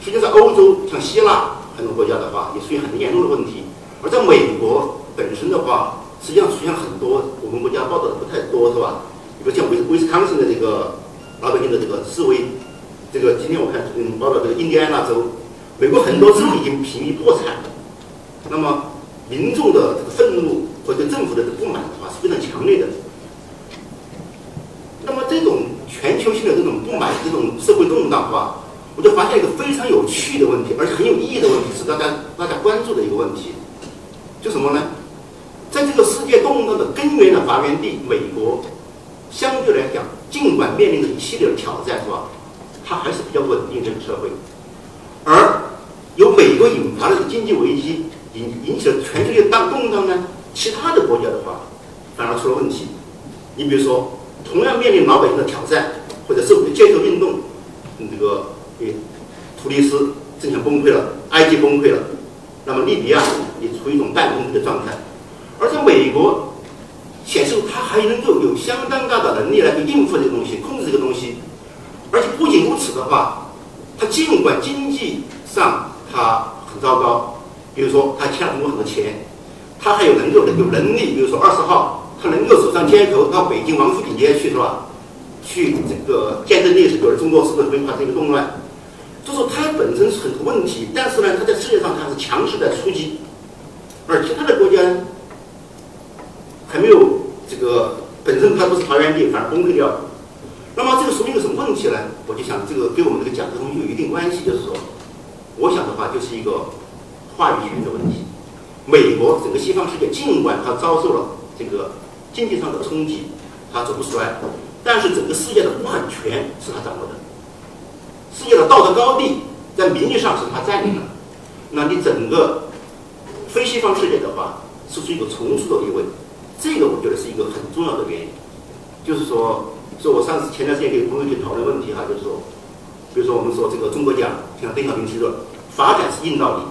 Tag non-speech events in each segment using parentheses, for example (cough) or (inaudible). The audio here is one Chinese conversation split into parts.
实际上欧洲像希腊很多国家的话也出现很严重的问题，而在美国本身的话。实际上出现很多我们国家报道的不太多，是吧？比如像威威斯康星的这个老百姓的这个示威，这个今天我看嗯报道这个印第安纳州，美国很多州已经濒临破产。那么民众的这个愤怒或者政府的不满的话是非常强烈的。那么这种全球性的这种不满、这种社会动荡的话，我就发现一个非常有趣的问题，而且很有意义的问题，是大家大家关注的一个问题，就什么呢？在这个世界动荡的根源的发源地美国，相对来讲，尽管面临着一系列的挑战，是吧？它还是比较稳定这个社会。而由美国引发的经济危机引引起了全世界大动荡呢，其他的国家的话反而出了问题。你比如说，同样面临老百姓的挑战或者社会的街头运动，这个诶，突尼斯正想崩溃了，埃及崩溃了，那么利比亚也处于一种半崩溃的状态。而在美国，显示它还能够有相当大的能力来去应付这个东西，控制这个东西。而且不仅如此的话，它尽管经济上它很糟糕，比如说它欠了中国很多钱，它还有能够有能力，比如说二十号，它能够走上街头到北京王府井街去是吧？去这个见证历史，就是中国是不是会发生一个动乱？就说它本身是很多问题，但是呢，它在世界上它是强势在出击，而其他的国家。还没有这个本身它不是发源地，反而崩溃掉了。那么这个说明一个什么问题呢？我就想这个跟我们这个讲的东西有一定关系，就是说，我想的话就是一个话语权的问题。美国整个西方世界尽管它遭受了这个经济上的冲击，它走不出来，但是整个世界的话语权是它掌握的，世界的道德高地在名义上是他占领的。那你整个非西方世界的话，是处于一个从属的地位。这个我觉得是一个很重要的原因，就是说，说我上次前段时间跟朋友去讨论问题哈，就是说，比如说我们说这个中国讲，像邓小平提出，发展是硬道理。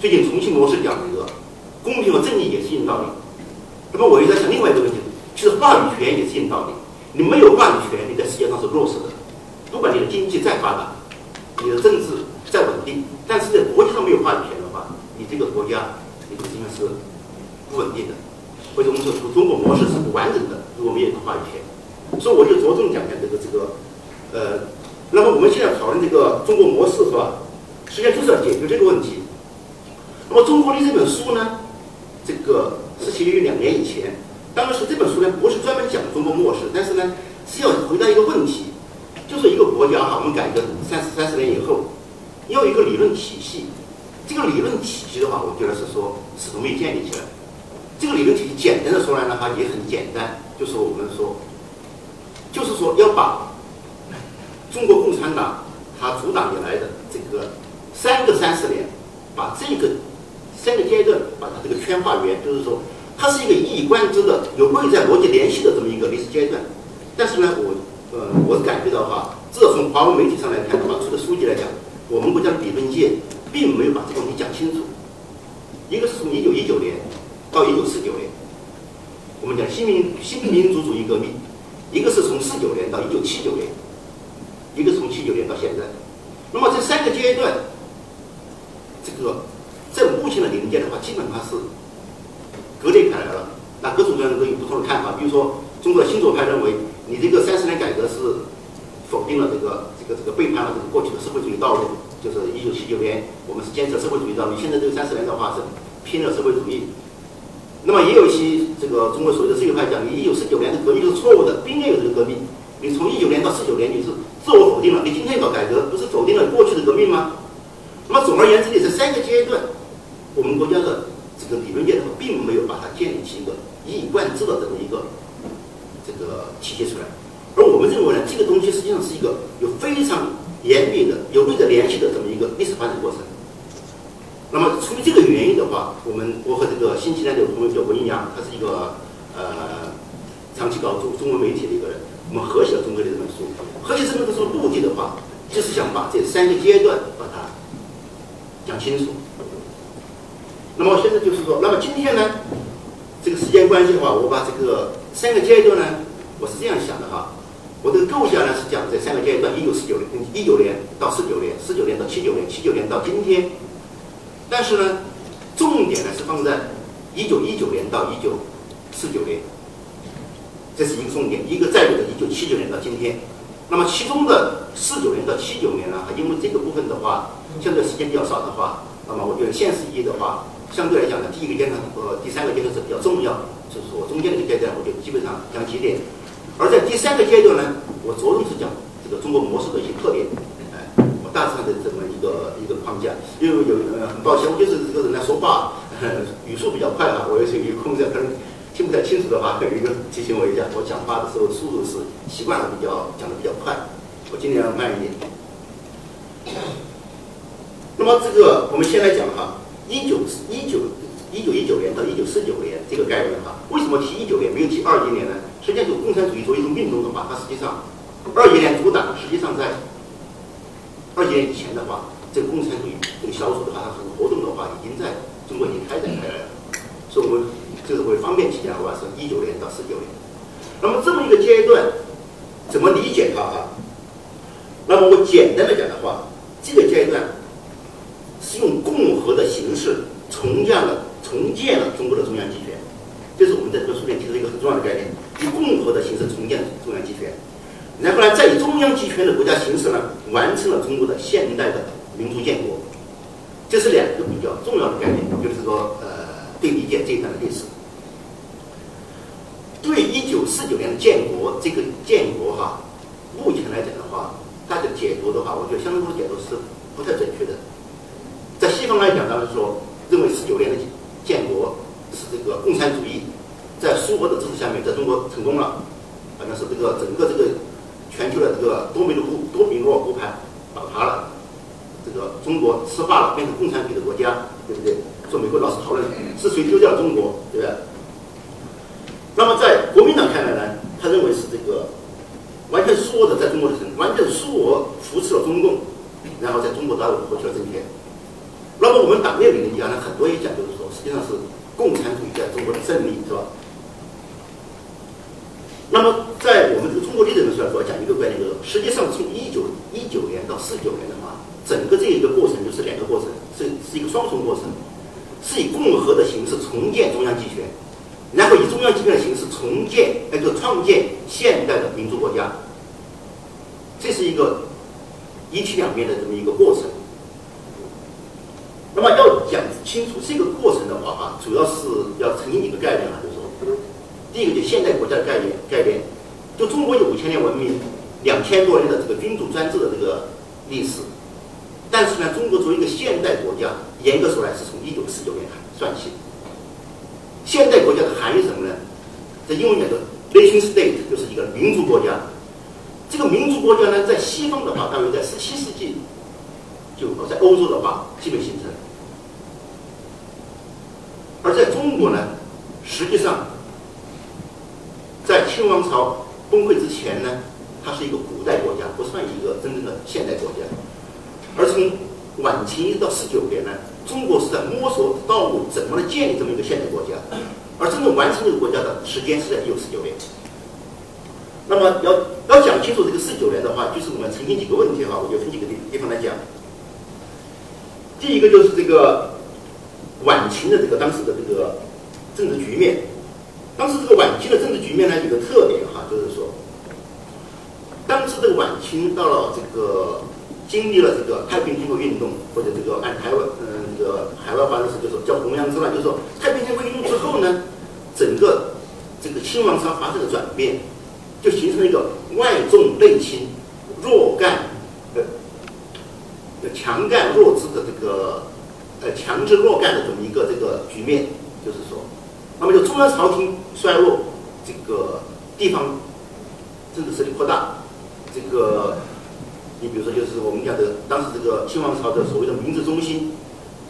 最近重庆模式讲一个公平和正义也是硬道理。那么我又在想另外一个问题，其实话语权也是硬道理。你没有话语权，你在世界上是弱势的。不管你的经济再发达，你的政治再稳定，但是在国际上没有话语权的话，你这个国家你实际上是不稳定的，或者我们说中国模式是不完整的，如果没有一个话语权。所以我就着重讲讲这个这个，呃，那么我们现在讨论这个中国模式是吧？实际上就是要解决这个问题。那么《中国的这本书呢，这个是写于两年以前。当时这本书呢不是专门讲中国模式，但是呢是要回答一个问题，就是一个国家哈，我们改革三十三十年以后，要一个理论体系。这个理论体系的话，我觉得是说始终没建立起来。这个理论体系简单的说来的话也很简单，就是我们说。就是说，要把中国共产党它主党以来的这个三个三十年，把这个三个阶段把它这个圈化圆，就是说，它是一个一以贯之的、有内在逻辑联系的这么一个历史阶段。但是呢，我呃，我感觉到哈，至少从华文媒体上来看的话，出的书籍来讲，我们国家的理论界并没有把这个东西讲清楚。一个是从一九一九年到一九四九年，我们讲新民新民主主义革命。一个是从四九年到一九七九年，一个从七九年到现在。那么这三个阶段，这个在目前的理论界的话，基本上是割裂开来了。那各种各样的都有不同的看法。比如说，中国的新左派认为，你这个三十年改革是否定了这个这个这个背叛了这个过去的社会主义道路。就是一九七九年，我们是坚持社会主义道路。现在这个三十年的话是拼了社会主义。那么也有一些这个中国所谓的自由派讲，你一九四九年的革命是错误的，不应该有这个革命。你从一九年到四九年，你是自我否定了。你今天搞改革，不是否定了过去的革命吗？那么总而言之，你这三个阶段，我们国家的这个理论界的话，并没有把它建立起一个一以贯之的这么一个这个体现出来。而我们认为呢，这个东西实际上是一个有非常严密的、有内在联系的这么一个历史发展过程。那么出于这个原因的话，我们我和这个新西兰的朋友叫文阳，他是一个呃长期搞中中文媒体的一个人，我们合写了中国的这本书。合写这本书的目的的话，就是想把这三个阶段把它讲清楚。那么现在就是说，那么今天呢，这个时间关系的话，我把这个三个阶段呢，我是这样想的哈，我的构想呢是讲这三个阶段：一九四九年、一九年到四九年、四九年到七九年、七九年到今天。但是呢，重点呢是放在一九一九年到一九四九年，这是一个重点。一个再有的一九七九年到今天，那么其中的四九年到七九年呢，因为这个部分的话，相对时间比较少的话，那么我觉得现实意义的话，相对来讲呢，第一个阶段和第三个阶段是比较重要，就是说中间这个阶段，我就基本上讲几点。而在第三个阶段呢，我着重是讲这个中国模式的一些特点。我大致上的这么一个一个框架，因为有呃很抱歉，我就是这个人来说话语速比较快啊，我有些有空在可能听不太清楚的话，可以一个提醒我一下。我讲话的时候速度是习惯了比较讲的比较快，我尽量慢一点。那么这个我们先来讲哈，一九一九一九一九年到一九四九年这个概念哈，为什么提一九年没有提二一年呢？实际上，就共产主义作为一种运动的话，它实际上二一年主党实际上在。二一年以前的话，这个共产主义这个小组的话，它很多活动的话，已经在中国已经开展开来了。所以我们这个为方便起见的话，是一九年到四九年。那么这么一个阶段，怎么理解它啊？那么我简单的讲的话，这个阶段是用共和的形式重建了重建了中国的中央集权，这是我们在这个书里提出一个很重要的概念：以共和的形式重建中央集权。然后呢，再以中央集权的国家形式呢，完成了中国的现代的民族建国。这是两个比较重要的概念，就是说，呃，对理解这一段的历史。对一九四九年的建国这个建国哈，目前来讲的话，它的解读的话，我觉得相当多的解读是不太准确的。在西方来讲，当然说认为十九年的建国是这个共产主义在苏俄的支持下面在中国成功了，好像是这个整个这个。全球的这个多米诺多米诺骨牌倒塌了，这个中国石化了，变成共产主义的国家，对不对？说美国老是讨论是谁丢掉了中国，对不对？那么在国民党看来呢，他认为是这个完全苏俄的在中国的成，完全苏俄扶持了中共，然后在中国大陆获取了政权。那么我们党内面讲呢，很多也讲，就是说，实际上是共产主义在中国的胜利，是吧？那么在我们这个中国历史的书上，主要讲一个观点，就是，实际上从一九一九年到四九年的话，整个这一个过程就是两个过程，是是一个双重过程，是以共和的形式重建中央集权，然后以中央集权的形式重建，那个创建现代的民族国家，这是一个一体两面的这么一个过程。那么要讲清楚这个过程的话啊，主要是要澄清几个概念啊，就是说，第一个就现代国家的概念，概念，就中国有五千年文明，两千多年的这个君主专制的这个历史。但是呢，中国作为一个现代国家，严格说来是从一九四九年算起。现代国家的含义什么呢？在英文讲的 nation state 就是一个民族国家。这个民族国家呢，在西方的话，大约在十七世纪就在欧洲的话基本形成。而在中国呢，实际上在清王朝崩溃之前呢，它是一个古代国家，不算一个真正的现代国家。而从晚清一直到四九年呢，中国是在摸索道路，怎么来建立这么一个现代国家，而真正完成这个国家的时间是在一九四九年。那么要要讲清楚这个四九年的话，就是我们澄清几个问题哈，我就分几个地地方来讲。第一个就是这个晚清的这个当时的这个政治局面，当时这个晚清的政治局面呢有个特点哈，就是说，当时的晚清到了这个经历了这个太平天国运动，或者这个按台湾嗯这个海外话的是就说叫弘扬之乱，就是说太平天国运动之后呢，整个这个清王朝发生了转变。就形成了一个外重内轻、弱干呃强干弱支的这个呃强制弱干的这么一个这个局面，就是说，那么就中央朝廷衰落，这个地方政治势力扩大，这个你比如说就是我们讲的当时这个清王朝的所谓的明治中心，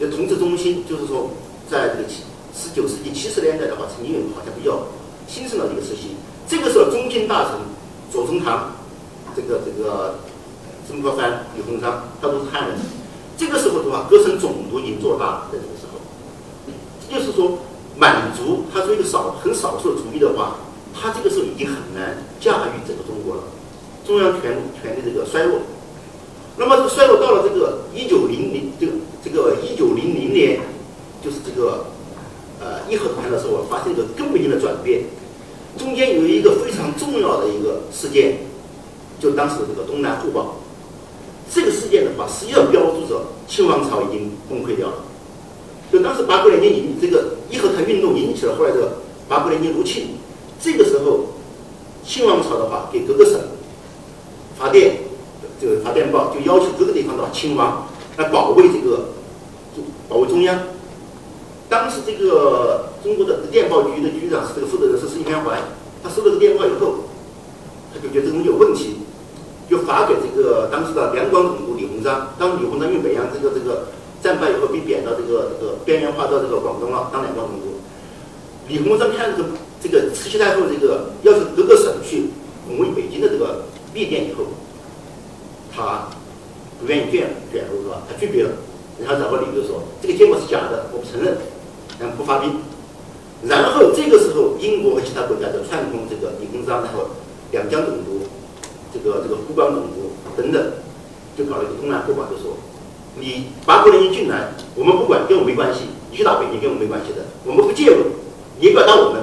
就统治中心，就是说在这个七十九世纪七十年代的话，曾经有好像比较兴盛的一个时期。这个时候，中京大臣左宗棠，这个这个曾国藩、李鸿章，他都是汉人。这个时候的话，各省总督已经做大了，在这个时候，就是说，满族他是一个少很少数的族裔的话，他这个时候已经很难驾驭整个中国了。中央权权力这个衰落，那么这个衰落到了这个一九零零这个这个一九零零年，就是这个呃义和团的时候，发生一个根本性的转变。中间有一个非常重要的一个事件，就当时这个东南互保。这个事件的话，实际上标注着清王朝已经崩溃掉了。就当时八国联军引这个义和团运动引起了后来的八国联军入侵。这个时候，清王朝的话给各个省发电，这个发电报就要求各个地方的亲王来保卫这个，保卫中央。当时这个中国的电报局的局长是这个负责人是石天怀，他收到这个电报以后，他就觉得这东西有问题，发给这个当时的两广总督李鸿章。当李鸿章因为北洋这个这个战败以后被贬到这个这个边缘化到这个广东了，当两广总督。李鸿章看这个这个慈禧太后这个要是各个省去拱卫北京的这个密电以后，他不愿意卷卷入是吧？他拒绝了，然后找个理由说这个结果是假的，我不承认。然后不发兵，然后这个时候，英国和其他国家就串通这个李鸿章，然后两江总督，这个这个湖广总督等等，就搞了一个东南互保，就说你八国联军进来，我们不管，跟我没关系；你去打北京，跟我没关系的，我们不介入，你也不要打我们。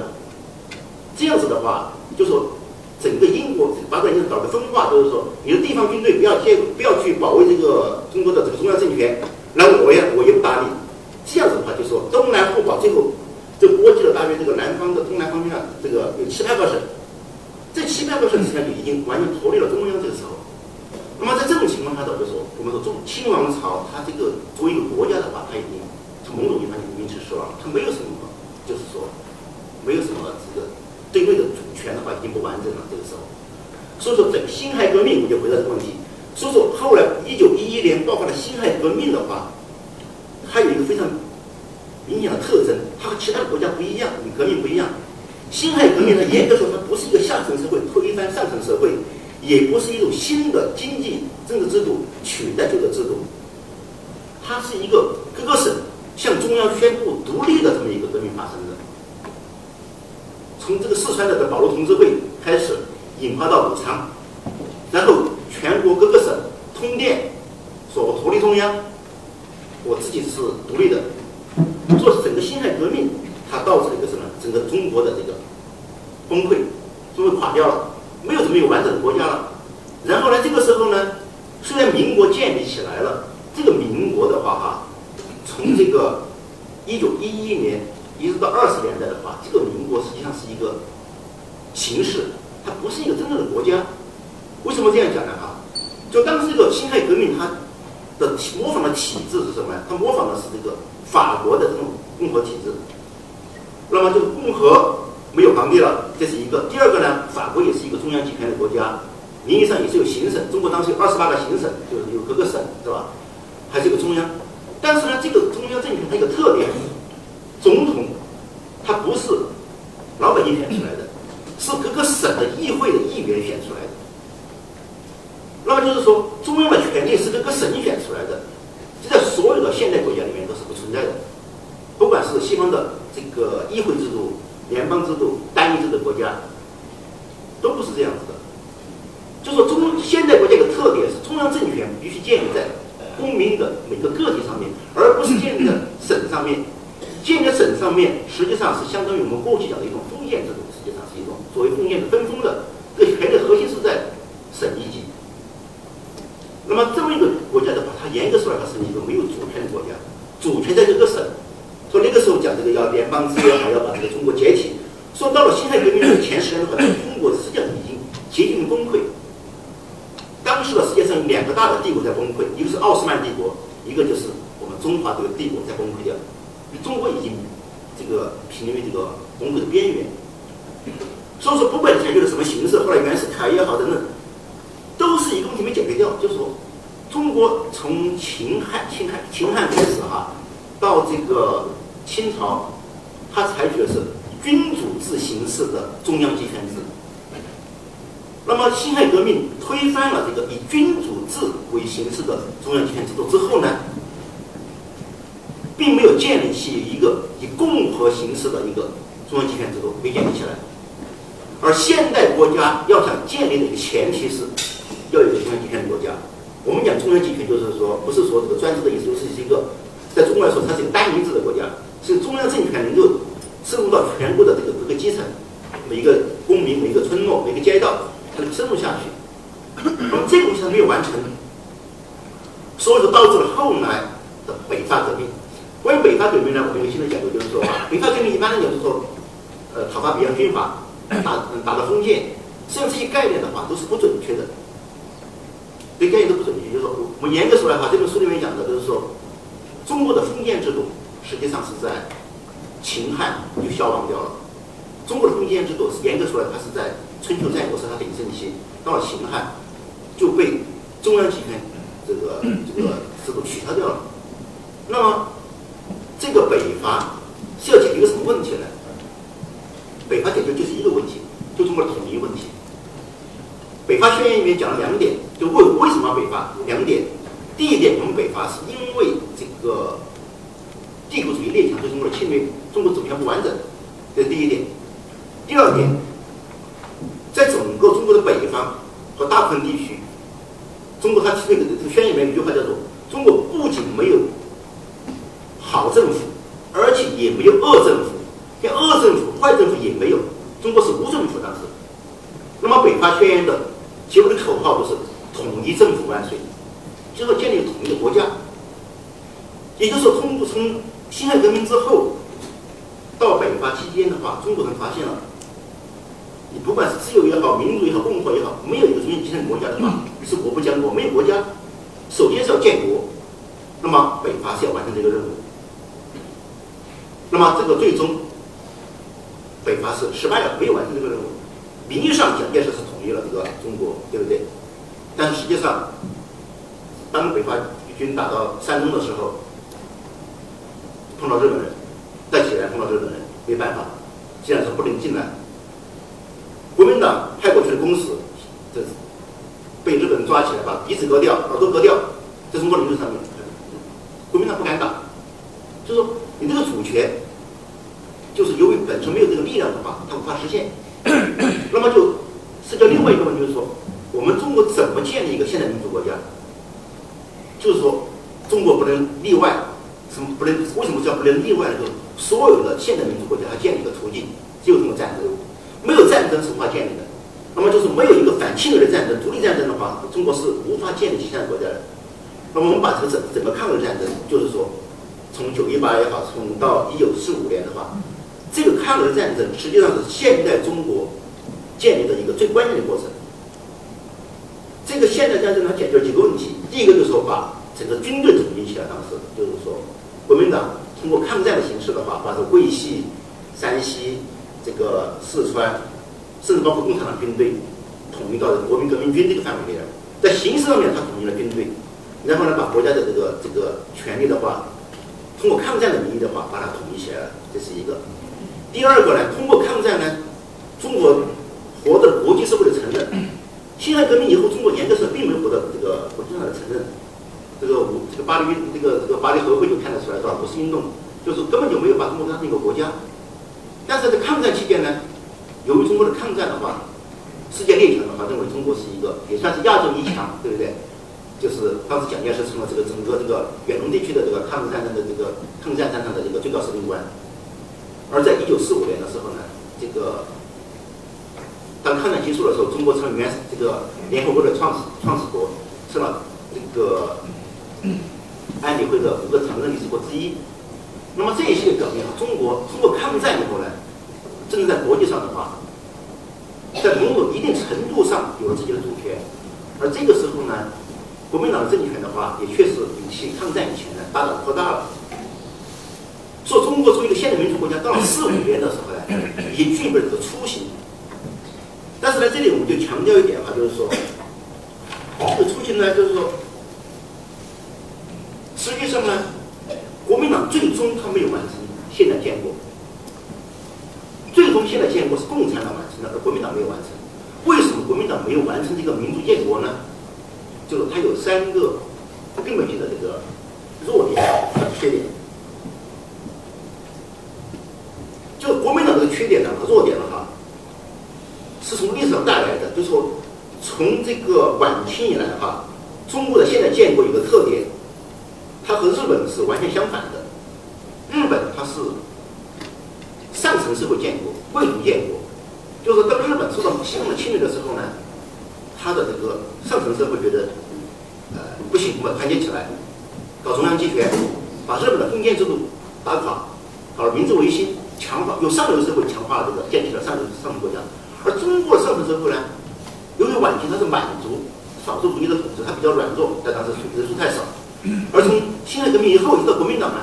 这样子的话，就说整个英国八国联军搞个分化，就是说你的地方军队不要介入，不要去保卫这个中国的这个中央政权，那我也我也不打你。这样子的话，就说东南互保，最后就波及了大约这个南方的东南方面，这个有七八个省。这七百个省实际上就已经完全脱离了中央。这个时候，那么在这种情况下，就说我们说中清王朝，它这个作为一个国家的话，它已经从某种意义上已经失了，它没有什么，就是说没有什么这个对内的主权的话，已经不完整了。这个时候，所以说整个辛亥革命，我就回答这个问题。所以说后来一九一一年爆发了辛亥革命的话。它有一个非常明显的特征，它和其他的国家不一样，与革命不一样。辛亥革命呢，严格说它不是一个下层社会推翻上层社会，也不是一种新的经济政治制度取代旧的制度，它是一个各个省向中央宣布独立的这么一个革命发生的。从这个四川的这保路同志会开始，引发到武昌，然后全国各个省通电，说我脱离中央。我自己是独立的，做整个辛亥革命它导致了一个什么？整个中国的这个崩溃，中国垮掉了，没有什么有完整的国家了。然后呢，这个时候呢，虽然民国建立起来了，这个民国的话哈、从这个一九一一年一直到二十年代的话，这个民国实际上是一个形式，它不是一个真正的国家。为什么这样讲呢？哈，就当时这个辛亥革命它的模仿的体制是什么呀？它模仿的是这个法国的这种共和体制。那么这个共和没有皇帝了这是一个。第二个呢法国也是一个中央集权的国家名义上也是有行省中国当时有二十八个行省就是有各个省是吧？还是个中央但是呢这个中央政权它有个特点总统他不是老百姓选出来的是各个省的议会的议员选出来的。那么就是说这概念都不准确。就是说，我们严格说来的话，这本书里面讲的就是说，中国的封建制度实际上是在秦汉就消亡掉了。中国的封建制度是严格说来，它是在春秋战国时它鼎盛期，到了秦汉就被中央集权这个这个制度取消掉了。那么，这个北伐是要解决一个什么问题呢？北伐解决就是一个问题，就中国的统一问题。北伐宣言里面讲了两点。毛，两点国民党通过抗战的形式的话，把这桂系、山西、这个四川，甚至包括共产党军队统一到这个国民革命军这个范围内来。在形式上面，他统一了军队，然后呢，把国家的这个这个权力的话，通过抗战的名义的话，把它统一起来了，这是一个。第二个呢，通过抗战呢，中国获得国际社会的承认。辛亥革命以后，中国严格上并没有获得这个国际上的承认。这个五这个巴黎运这个这个巴黎和会就看得出来，是吧？五四运动就是根本就没有把中国当成一个国家。但是在抗战期间呢，由于中国的抗战的话，世界列强的话认为中国是一个也算是亚洲一强，对不对？就是当时蒋介石成了这个整个这个远东地区的这个抗日战争的这个抗战战场的这个最高司令官。而在一九四五年的时候呢，这个。当抗战结束的时候，中国成了原这个联合国的创始创始国，成了这个安理会的五个常任理事国之一。那么这一系列表明啊，中国通过抗战以后呢，真正在国际上的话，在某种一定程度上有了自己的主权。而这个时候呢，国民党的政权的话，也确实比起抗战以前呢，大大扩大了。说中国作为一个现代民主国家，到了四五年的时候呢，已经具备了这个雏形。但是呢，这里我们就强调一点哈，就是说，这个出行呢，就是说，实际上呢，国民党最终他没有完成现代建国，最终现代建国是共产党完成的，而国民党没有完成。为什么国民党没有完成这个民族建国呢？就是它有三个根本性的这个弱点缺点。就国民党这个缺点呢和弱点呢哈。是从历史上带来的，就是说，从这个晚清以来哈，中国的现代建国有个特点，它和日本是完全相反的。日本它是上层社会建国，贵族建国，就是当日本受到西方的侵略的时候呢，它的这个上层社会觉得，呃，不行，我们团结起来，搞中央集权，把日本的封建制度打垮，搞明治维新，强化，用上流社会强化了这个建立了上流上层国家。而中国的上层社会呢，由于晚期它是满族少数族裔的统治，它比较软弱，在当时人数太少。而从辛亥革命以后，一个国民党呢，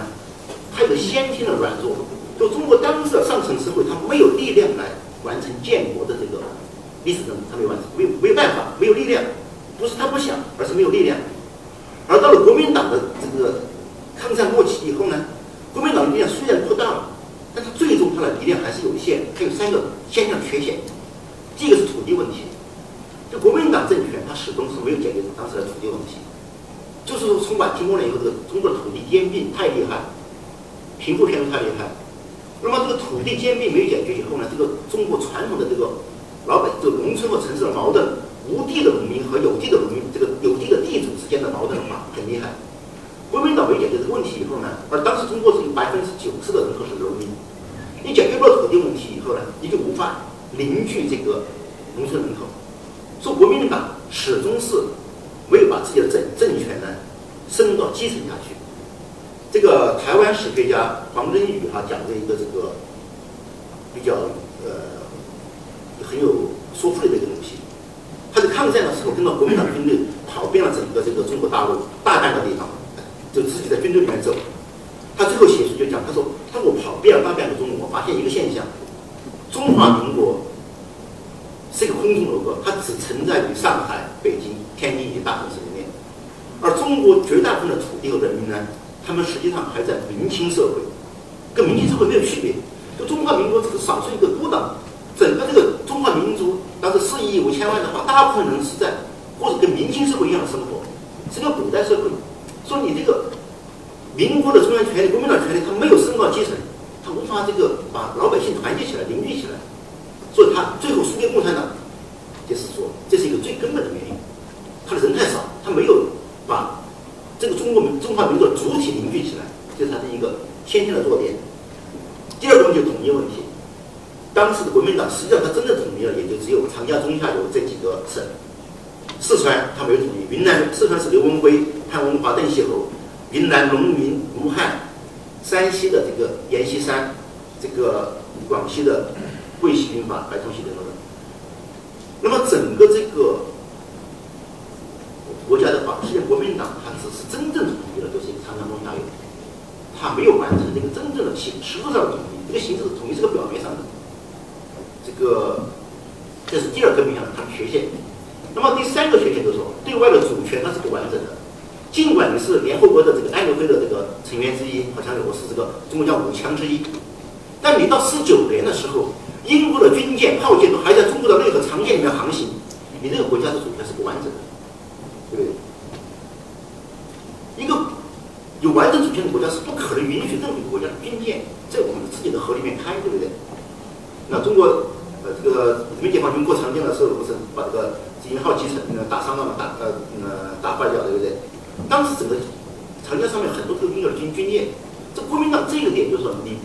它有个先天的软弱，就中国当时的上层社会，它没有力量来完成建国的这个历史任务，它没有完成，没有没有办法，没有力量，不是他不想，而是没有力量。而到了国民党的这个抗战末期以后呢，国民党的力量虽然扩大了，但是最终它的力量还是有限，它有三个先天的缺陷。第一个是土地问题，就国民党政权，它始终是没有解决当时的土地问题。就是说，从晚清末年以后，这个中国的土地兼并太厉害，贫富偏差太厉害。那么这个土地兼并没有解决以后呢，这个中国传统的这个老百就农村和城市的矛盾，无地的农民和有地的农民，这个有地的地主之间的矛盾的话很厉害。国民党没解决这个问题以后呢，而当时中国是有百分之九十的人口是农民，你解决不了土地问题以后呢，你就无法。凝聚这个三个缺陷就是说，对外的主权它是不完整的。尽管你是联合国的这个安理会的这个成员之一，好像我是这个中国叫五强之一，但你到四九年的时候，英国的军舰、炮舰都还在中国的内河长江里面航行，你这个国家的主权是不完整的，对不对？一个有完整主权的国家是不可能允许任何一个国家的军舰在我们自己的河里面开，对不对？那中国呃这个人民解放军过长江的时候，不是把这个。金号机沉，呃，打伤了嘛，打呃呃打坏掉，对不对？当时整个长江上面很多都拥有军军舰，这国民党这个点就是说，你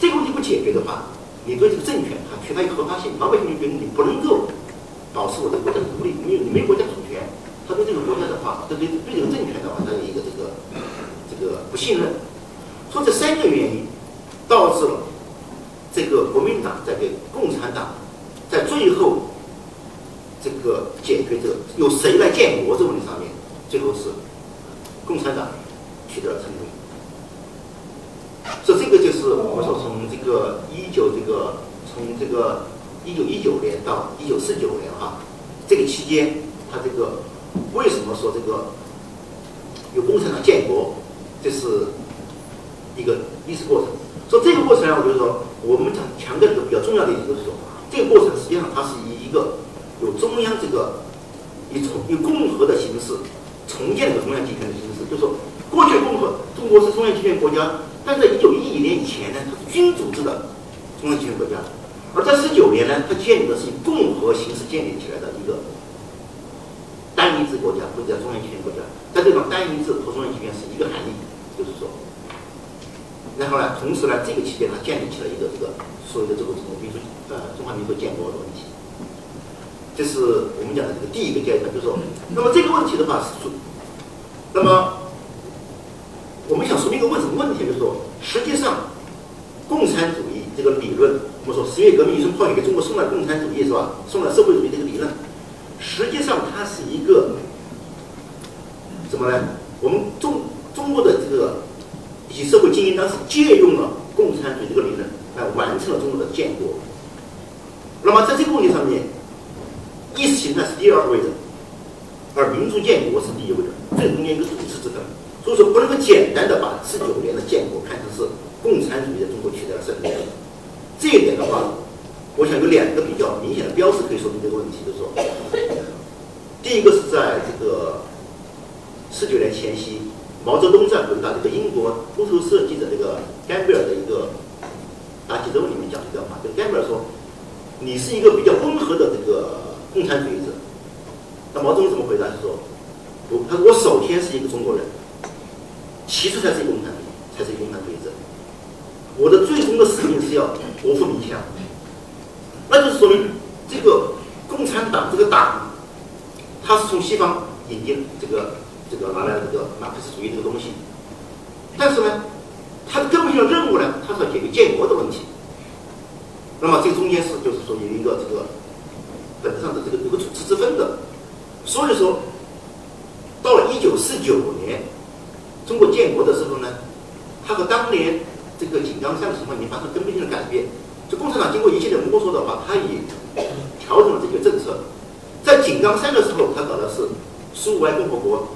这个问题不解决的话，你对这个政权它缺乏一个合法性，老百姓就觉得你不能够保持我的国家独立，你你没有国家主权，他对这个国家的话，他对对这个政权的话，他有一个这个这个不信任，说这三个原因导致了这个国民党在给共产党在最后。这个解决这个由谁来建国这个问题上面，最后是共产党取得了成功。所以这个就是我们说从这个一九这个从这个一九一九年到一九四九年哈，这个期间，他这个为什么说这个由共产党建国，这是一个历史过程。说这个过程呢，我就是说我们讲强调一个比较重要的一点，就是说这个过程实际上它是以一个。有中央这个以重以共和的形式重建这个中央集权的形式，就是说过去共和中国是中央集权国家，但在一九一一年以前呢，它是军组织的中央集权国家，而在十九年呢，它建立的是以共和形式建立起来的一个单一制国家或者叫中央集权国家。在这种，单一制和中央集权是一个含义，就是说，然后呢，同时呢，这个期间它建立起了一个这个所谓的这个民族呃中华民族建国的问题。这是我们讲的这个第一个阶段，就是说，那么这个问题的话是说，那么我们想说明一个问什么问题，就是说，实际上，共产主义这个理论，我们说十月革命一声炮响给中国送来共产主义是吧？送来社会主义这个理论，实际上它是一个什么呢？我们中中国的这个一些社会精英当时借用了共产主义这个理论来完成了中国的建国。那么在这个问题上面。意识形态是第二位的，而民族建国是第一位的，这中间一个主次之分。所以说不能够简单的把四九年的建国看成是共产主义在中国取得了胜利。这一点的话，我想有两个比较明显的标志可以说明这个问题，就是说，第一个是在这个四九年前夕，毛泽东在回答这个英国路透社记者这个甘贝尔的一个答记者问里面讲一段话，就甘贝尔说：“你是一个比较温和的这个。”共产主义者，那毛泽东怎么回答？他说，我他说我首先是一个中国人，其次才是一个共产主义，才是一个共产主义者。我的最终的使命是要国富民强。那就是说明这个共产党这个党，它是从西方引进这个这个拿来这个马克思主义这个东西，但是呢，它的根本性的任务呢，它是要解决建国的问题。那么这中间是就是说有一个这个。本质上的这个有个主次之分的，所以说，到了一九四九年，中国建国的时候呢，它和当年这个井冈山的情况已经发生根本性的改变。就共产党经过一系列摸索的话，它也调整了这个政策。在井冈山的时候，他搞的是苏维埃共和国，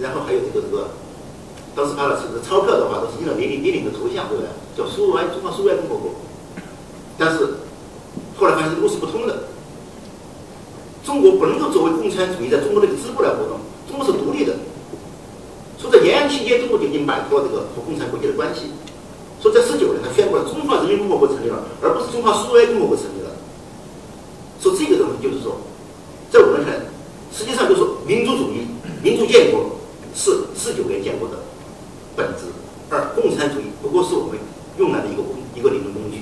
然后还有这个这个，当时发的是钞票的话，都是印了列宁列宁的头像，对不对？叫苏维埃中华苏维埃共和国。但是后来发现路是不通的。中国不能够作为共产主义在中国这个支部来活动中国是独立的。说在延安期间中国就已经摆脱了这个和共产国际的关系。说在十九年他宣布了中华人民共和国成立了而不是中华苏维埃共和国成立了。说这个东西就是说在我们看来实际上就是说民族主义民族建国是十九年建国的本质。而共产主义不过是我们用来的一个工一个理论工具。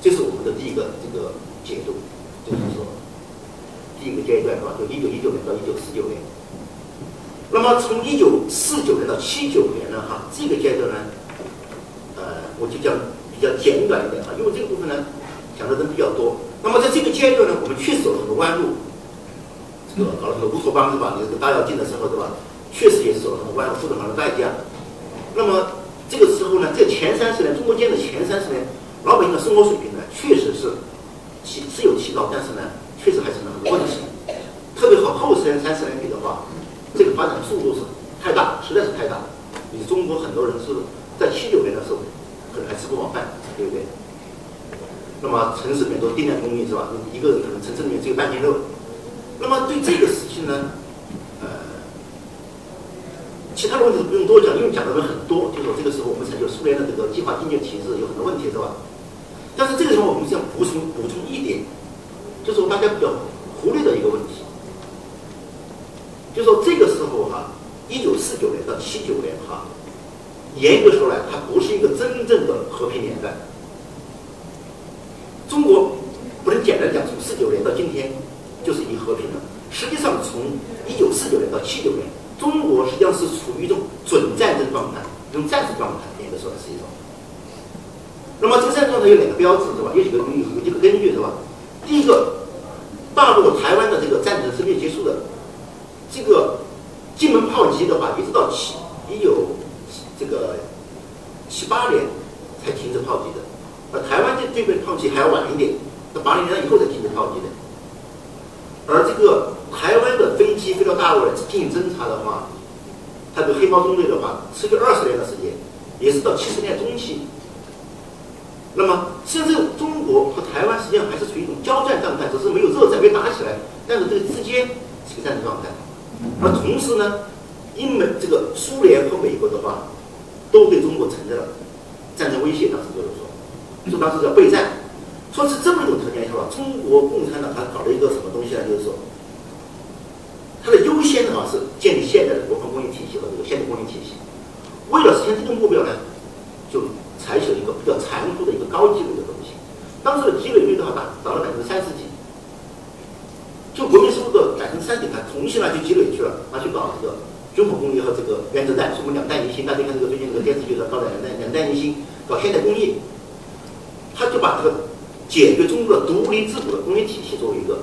这是我们的第一个这个解读就是说第一个阶段是吧？就一九一九年到一九四九年。那么从一九四九年到七九年呢，哈，这个阶段呢，呃，我就讲比较简短一点啊，因为这个部分呢讲的人比较多。那么在这个阶段呢，我们确实走了很多弯路，这个搞了很多乌托邦是吧？这个大跃进的时候对吧？确实也是走了很多弯路，付出很多代价。那么这个时候呢，在前三十年，中国建的前三十年，老百姓的生活水平呢，确实是提是有提高，但是呢，确实还是很多问题。特别和后十年、三十年比的话。这个发展速度是太大，实在是太大。你中国很多人是在七九年的时候可能还吃不饱饭，对不对？那么城市里面都定量供应是吧？一个人可能城市里面只有半斤肉。那么对这个事情呢，呃，其他的问题不用多讲，因为讲的人很多。就说这个时候我们采就苏联的这个计划经济体制有很多问题是吧？但是这个时候我们想补充补充一点，就是大家比较忽略的一个问题。就说这个时候哈，一九四九年到七九年哈，严格说来，它不是一个真正的和平年代。中国不能简单讲从四九年到今天就是已经和平了。实际上，从一九四九年到七九年，中国实际上是处于一种准战争状态，一种战争状态，严格说是一种。那么这个战争状态有两个标志是吧？有几个有有几个根据是吧？第一个，大陆台湾的这个战争是没有结束的。这个金门炮击的话，一直到七一九这个七八年才停止炮击的，而台湾这这边炮击还要晚一点，到八零年以后才停止炮击的。而这个台湾的飞机飞到大陆来进行侦察的话，它的黑猫中队的话，持续二十年的时间，也是到七十年中期。那么现在中国和台湾实际上还是处于一种交战状态，只是没有热战没打起来，但是这个之间是个战争状态。而同时呢，英美这个苏联和美国的话，都对中国存在了战争威胁。当时就是说，就当时叫备战。说是这么一种条件下吧，中国共产党他搞了一个什么东西呢？就是说，它的优先的话是建立现代的国防工业体系和这个现代工业体系。为了实现这个目标呢，就采取了一个比较残酷的一个高积累的东西。当时的积累率的话达达到百分之三十几。就国民收入的百分之三点，他重新拿去积累去了，拿去搞这个军火工业和这个原子弹，什么两弹一星。大家看这个最近这个电视剧的搞两弹两弹一星，搞现代工业，他就把这个解决中国的独立自主的工业体系作为一个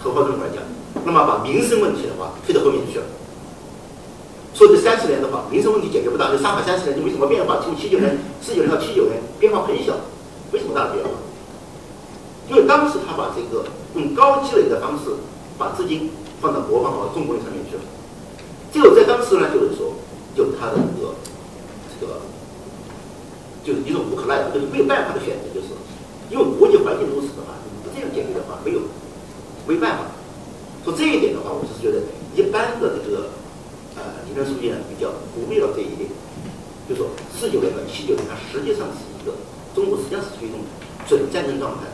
头号任务来讲，那么把民生问题的话推到后面去了。所以这三十年的话，民生问题解决不到，这上海三十年就没什么变化，从七九年、四九年到七九年变化很小，没什么大的变化。因为当时他把这个用高积累的方式把资金放到国防和重工业上面去了，这个在当时呢，就是说，就他的一个这个，就是一种无可奈何，就是没有办法的选择，就是因为国际环境如此的话，你不这样解决的话，没有没办法。说这一点的话，我是觉得一般的这个呃理论书记呢比较忽略了这一点，就说四九年到七九年，它实际上是一个中国实际上是处于一种准战争状态。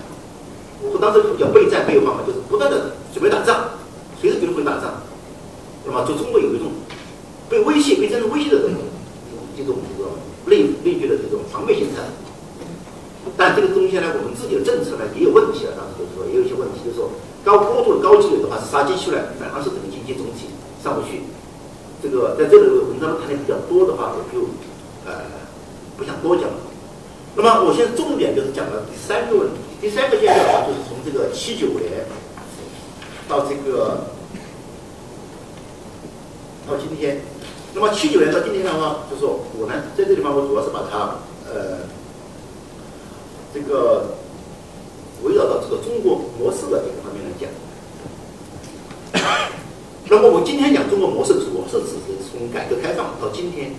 说当时叫备战备荒嘛，就是不断的准备打仗，随时准备打仗。那么就中国有一种被威胁、被战争威胁的这种这种这种内内局的这种防备心态。但这个东西呢，我们自己的政策呢也有问题啊。当时就是说也有一些问题，就是说高过度的高积累的话是杀鸡取卵，反而是整个经济总体上不去。这个在这个文章谈的比较多的话，我就呃不想多讲了。那么我现在重点就是讲了第三个问题。第三个阶段啊，就是从这个七九年到这个到今天。那么七九年到今天的话，就是我呢在这地方，我主要是把它呃这个围绕到这个中国模式的这个方面来讲。那么我今天讲中国模式，主要是指是从改革开放到今天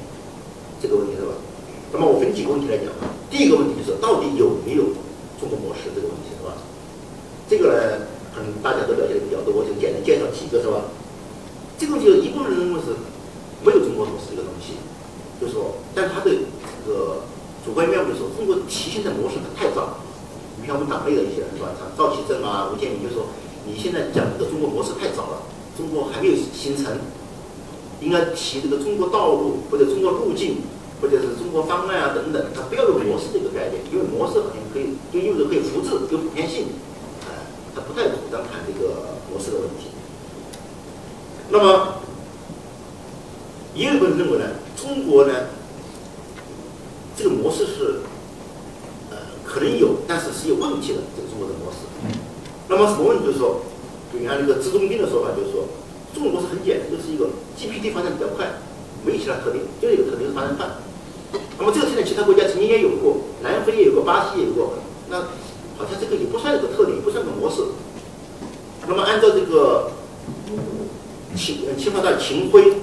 这个问题，是吧？那么我分几个问题来讲。第一个问题就是到底有没有？中国模式这个问题是吧？这个呢，可能大家都了解的比较多，我就简单介绍几个是吧？这个问题一部分人认为是没有中国模式这个东西，就是说，但他的这个主观愿望就是说，中国提现在模式太早。你看我们党内的一些人是吧？像赵启正啊、吴建民就说，你现在讲这个中国模式太早了，中国还没有形成，应该提这个中国道路或者中国路径。或者是中国方案啊等等，它不要有模式这个概念，因为模式好像可以就意味着可以复制，有普遍性，啊，他不太主张谈这个模式的问题。那么，也有个人认为呢，中国呢，这个模式是，呃，可能有，但是是有问题的。这个中国的模式。那么什么问题？就是说，就按这个资中斌的说法，就是说，中国模式很简单，就是一个 GPT 发展比较快，没其他特点，就一个特点是发展快。那么这个特点其他国家曾经也有过，南非也有过，巴西也有过，那好像这个也不算一个特点，也不算个模式。那么按照这个秦清华大秦晖、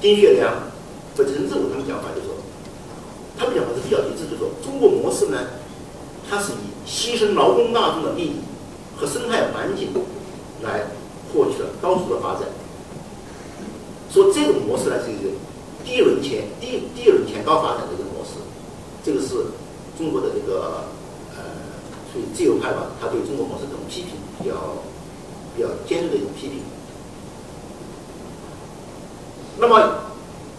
丁学良和陈志武他们讲法，就说，他们讲法是比较一致，就说中国模式呢，它是以牺牲劳工大众的利益和生态环境来获取了高速的发展。说这种模式呢是一个低轮前低低轮前高发展的一个模式，这个是中国的这个呃，所以自由派吧，他对中国模式这种批评比较比较尖锐的一种批评。那么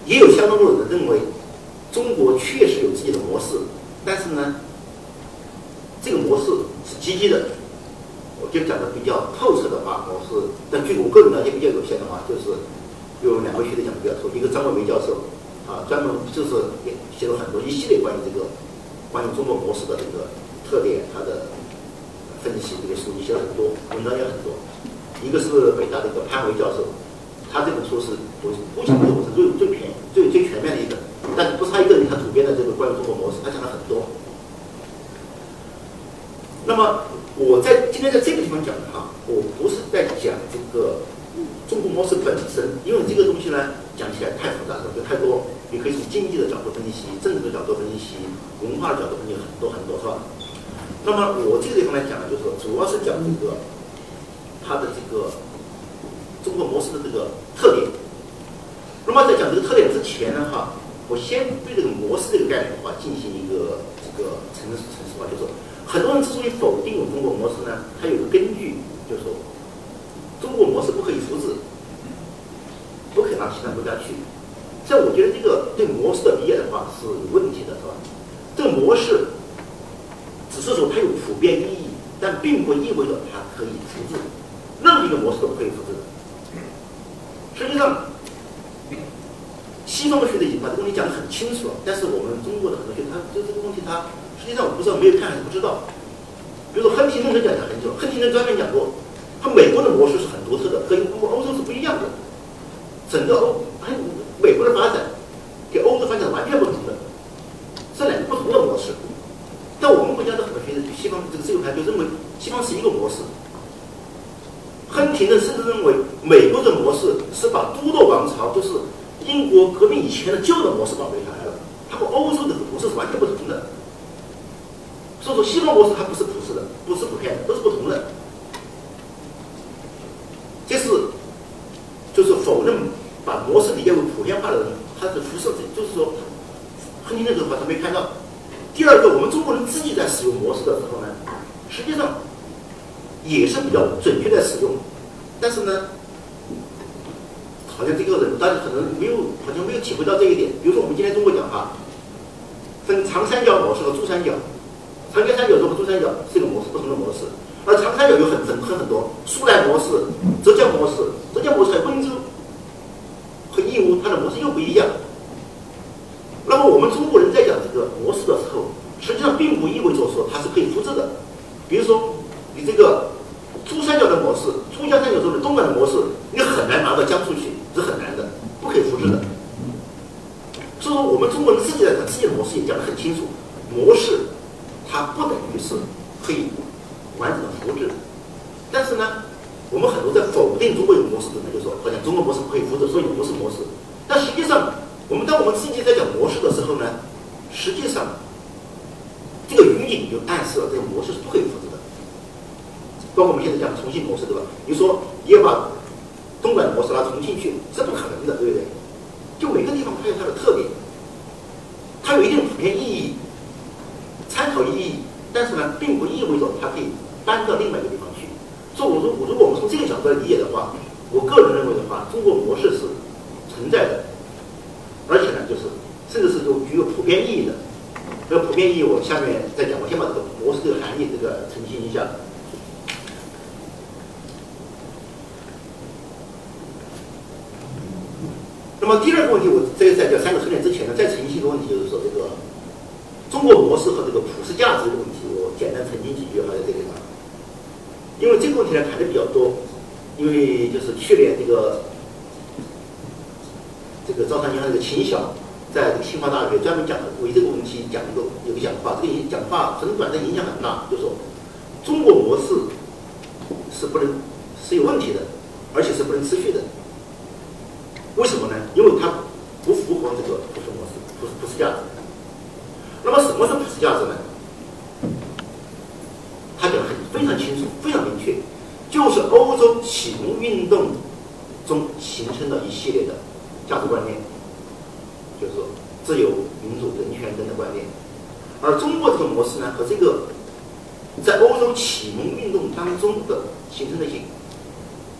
也有相当多的人认为，中国确实有自己的模式，但是呢，这个模式是积极的。我就讲的比较透彻的话，模式，但据我个人了解比较有限的话，就是有两位学者讲的比较透，一个张文梅教授，啊，专门就是也写了很多一系列关于这个关于中国模式的这个特点，他的分析，这个书籍写了很多，文章也很多。一个是北大的一个潘维教授，他这本书是我估计我是最最全最最全面的一本，但是不是他一个人，他主编的这个关于中国模式，他讲了很多。那么我在今天在这个地方讲的哈，我不是在讲这个中国模式本身，因为这个东西呢讲起来太复杂了，就太多。你可以从经济的角度分析，政治的角度分析，文化的角度分析，很多很多，是吧？那么我这个地方来讲呢，就是说，主要是讲这个它的这个中国模式的这个特点。那么在讲这个特点之前呢，哈，我先对这个模式这个概念的话进行一个这个陈陈述啊，就是。很多人之所以否定中国模式呢，它有个根据，就是说，中国模式不可以复制，不可以拿其他国家去。这我觉得这个对模式的理解的话是有问题的，是吧？这个模式只是说它有普遍意义，但并不意味着它可以复制。任何一个模式都不可以复制的。实际上，西方的学者已经把这个问题讲得很清楚了，但是我们中国的很多学者，他对这个问题他。实际上我不知道，没有看还是不知道。比如说亨廷顿讲讲很久，亨廷顿专门讲过，他美国的模式是很独特的，跟欧欧洲是不一样的。整个欧，还美国的发展跟欧洲发展完全不同的，是两个不同的模式。但我们国家的很多学者，西方这个自由派就认为西方是一个模式。亨廷顿甚至认为美国的模式是把都铎王朝，就是英国革命以前的旧的模式保留下来了，它和欧洲的模式是完全不同的。所以说，西方模式它不是普世的，不是普遍的，都是不同的。这是就是否认把模式理解为普遍化的人，他是辐射，就是说，亨廷顿这个话他没看到。第二个，我们中国人自己在使用模式的时候呢，实际上也是比较准确的使用，但是呢，好像这个人大家可能没有，好像没有体会到这一点。比如说，我们今天中国讲哈，分长三角模式和珠三角。长江三角洲和珠三角是一个模式，不同的模式。而长三角有很很很很多，苏南模式、浙江模式、浙江模式还有温州和义乌，它的模式又不一样。那么我们中国人在讲这个模式的时候，实际上并不意味着说它是可以复制的。比如说，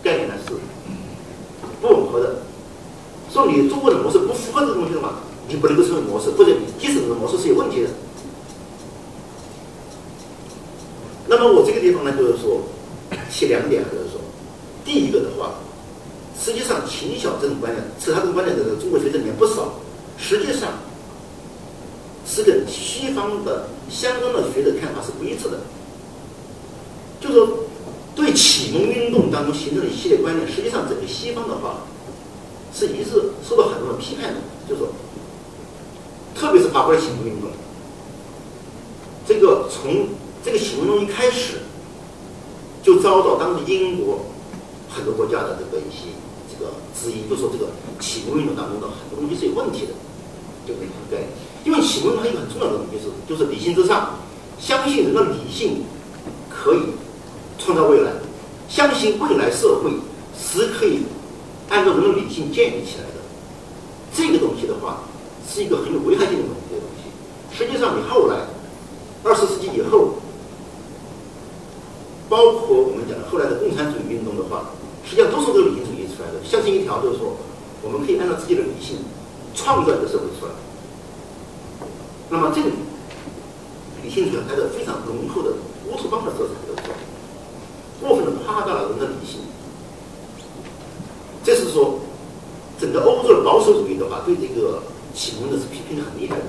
概念呢是不吻合的。说你中国的模式不符合这个东西的话，你不能够成为模式，或者你即使这个模式是有问题的。那么我这个地方呢，就是说提两点，就是说，第一个的话，实际上秦晓这种观点，持他这种观点的中国学者里面不少，实际上是跟西方的相关的学者看法是不一致的。就说当中形成了一系列观念，实际上整个西方的话。是一直受到很多人批判的，就是说，特别是法国的启蒙运动，这个从这个启蒙运动一开始，就遭到当时英国很多国家的这个一些这个质疑，就说这个启蒙运动当中的很多东西是有问题的，就这个概念。因为启蒙运动它一个很重要的东西是，就是理性至上，相信人的理性可以创造未来，相信未来社会是可以。按照人的理性建立起来的这个东西的话，是一个很有危害性的东西。东西，实际上你后来二十世纪以后，包括我们讲的后来的共产主义运动的话，实际上都是这个理性主义出来的。相信一条就是说，我们可以按照自己的理性创造一个社会出来。那么这个理性主义它的非常浓厚的乌托邦的色彩，就是说，过分的夸大了人的理性。这是说，整个欧洲的保守主义的话，对这个启蒙的是批评的很厉害的，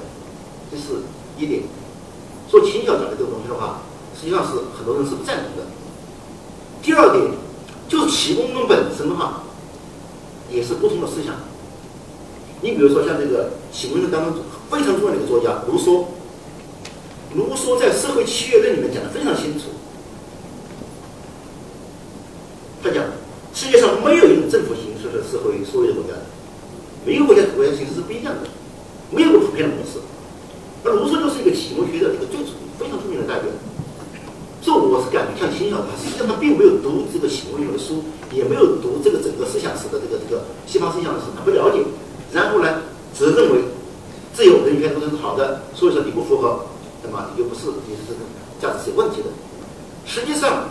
这是一点。说秦晓讲的这个东西的话，实际上是很多人是不赞同的。第二点，就是启蒙运动本身的话，也是不同的思想。你比如说像这个启蒙运动当中非常重要的一个作家卢梭，卢梭在《社会契约论》里面讲的非常清楚，他讲。世界上没有一种政府形式是适合于所有的国家的，每个国家的国家形式是不一样的，没有个普遍的模式。而卢梭就是一个启蒙学的一个最非常出名的代表。这我是感觉像秦晓他实际上他并没有读这个启蒙运动的书，也没有读这个整个思想史的这个这个西方思想史，他不了解。然后呢，只认为自由人权都是好的，所以说你不符合，那么你就不是你是这个价值是有问题的。实际上。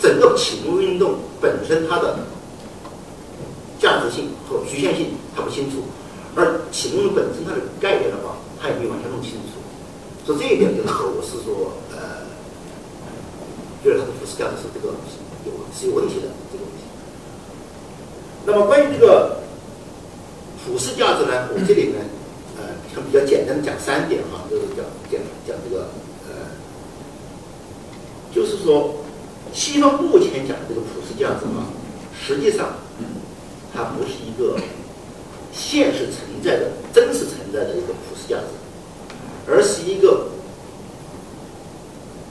整个启蒙运动本身它的价值性和局限性它不清楚，而启蒙本身它的概念的话，它也没有完全弄清楚。所以这一点就是说，我是说，呃，觉得它的普世价值是这个有是有问题的这个问题。那么关于这个普世价值呢，我这里呢，呃，比较简单的讲三点哈，就是讲讲讲这个，呃，就是说。西方目前讲的这个普世价值啊，实际上它不是一个现实存在的、真实存在的一个普世价值，而是一个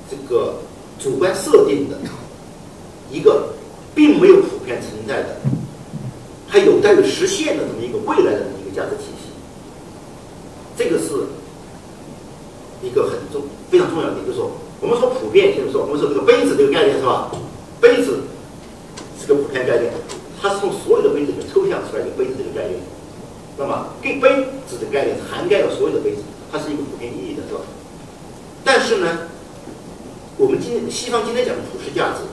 这个主观设定的一个并没有普遍存在的、还有待于实现的这么一个未来的一个价值体系。这个是一个很重、非常重要的，就是说。我们说普遍，就是说，我们说这个杯子这个概念是吧？杯子是个普遍概念，它是从所有的杯子里面抽象出来的杯子这个概念。那么，给杯子的概念涵盖了所有的杯子，它是一个普遍意义的，是吧？但是呢，我们今天西方今天讲的普世价值，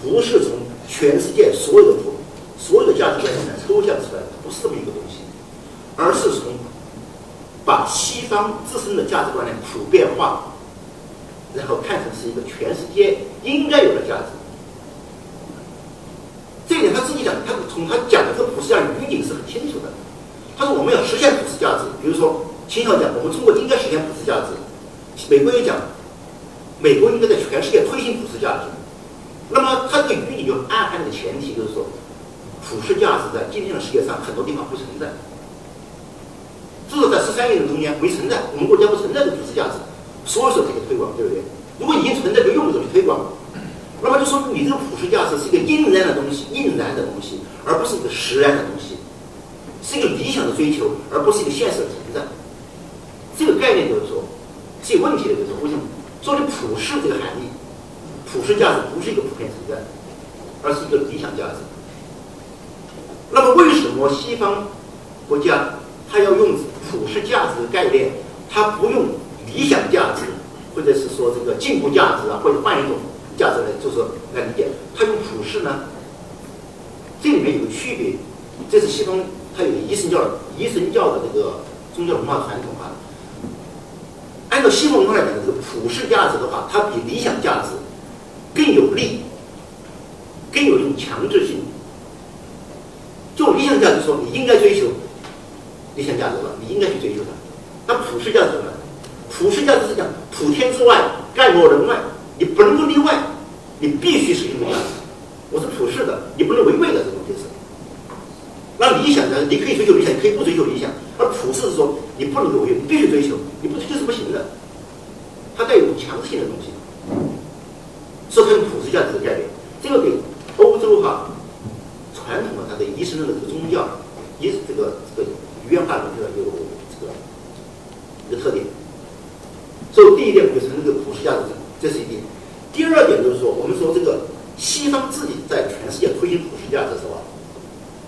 不是从全世界所有的普所有的价值观里面抽象出来的，不是这么一个东西，而是从把西方自身的价值观念普遍化。然后看成是一个全世界应该有的价值，这点他自己讲，他从他讲的这个普世价值语境是很清楚的。他说我们要实现普世价值，比如说秦晓讲我们中国应该实现普世价值，美国也讲美国应该在全世界推行普世价值。那么他这个语境就暗含的前提就是说，普世价值在今天的世界上很多地方不存在，至少在十三亿人中间没存在，我们国家不存在的普世价值，所以说这个推广，对不对？如果已经存在，就用不着去推广。那么就说明你这个普世价值是一个应然的东西，应然的东西，而不是一个实然的东西，是一个理想的追求，而不是一个现实的存在。这个概念就是说是有问题的，就是为什么？说的普世这个含义，普世价值不是一个普遍存在，而是一个理想价值。那么为什么西方国家他要用普世价值的概念，他不用理想价值，或者是说这个进步价值啊，或者换一种？价值来就是来理解，他用普世呢，这里面有个区别，这是西方它有一神教一神教的这个宗教文化传统啊。按照西方文化来讲，这个普世价值的话，它比理想价值更有利，更有一种强制性。就理想价值说，你应该追求理想价值了，你应该去追求它。那普世价值呢？普世价值是讲普天之外，概莫人外。你不能够例外，你必须是一个价值。我是普世的，你不能违背的这种精神。那理想呢？你可以追求理想，可以不追求理想。而普世是说，你不能够违背，你必须追求，你不追求是不行的。它带有强制性的东西，是跟用普世价值的概念。这个给欧洲哈传统的它的一神论的这个宗教，也是这个这个语言化的这个有这个一个特点。所以第一点，我就承认这个普世价值。这是一点。第二点就是说，我们说这个西方自己在全世界推行普世价值是吧？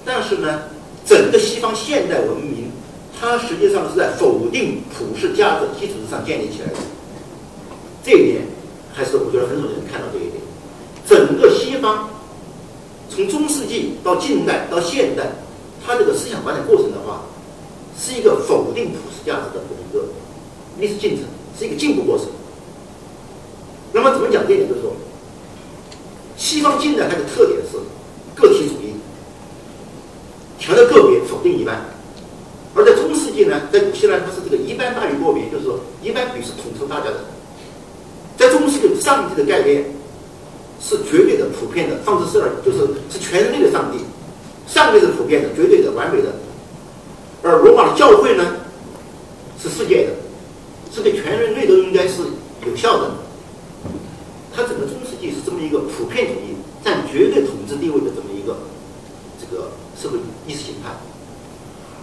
但是呢，整个西方现代文明，它实际上是在否定普世价值基础之上建立起来的。这一点还是我觉得很少有人看到这一点。整个西方从中世纪到近代到现代，它这个思想发展过程的话，是一个否定普世价值的这么一个历史进程，是一个进步过程。那么怎么讲这一点？就是说，西方近代它的特点是个体主义，强调个别，否定一般；而在中世纪呢，在古希腊它是这个一般大于个别，就是说一般比是统筹大家的。在中世纪，上帝的概念是绝对的、普遍的，放之四二，就是是全人类的上帝，上帝是普遍的、绝对的、完美的；而罗马的教会呢，是世界的，是对全人类都应该是有效的。它整个中世纪是这么一个普遍主义占绝对统治地位的这么一个这个社会意识形态，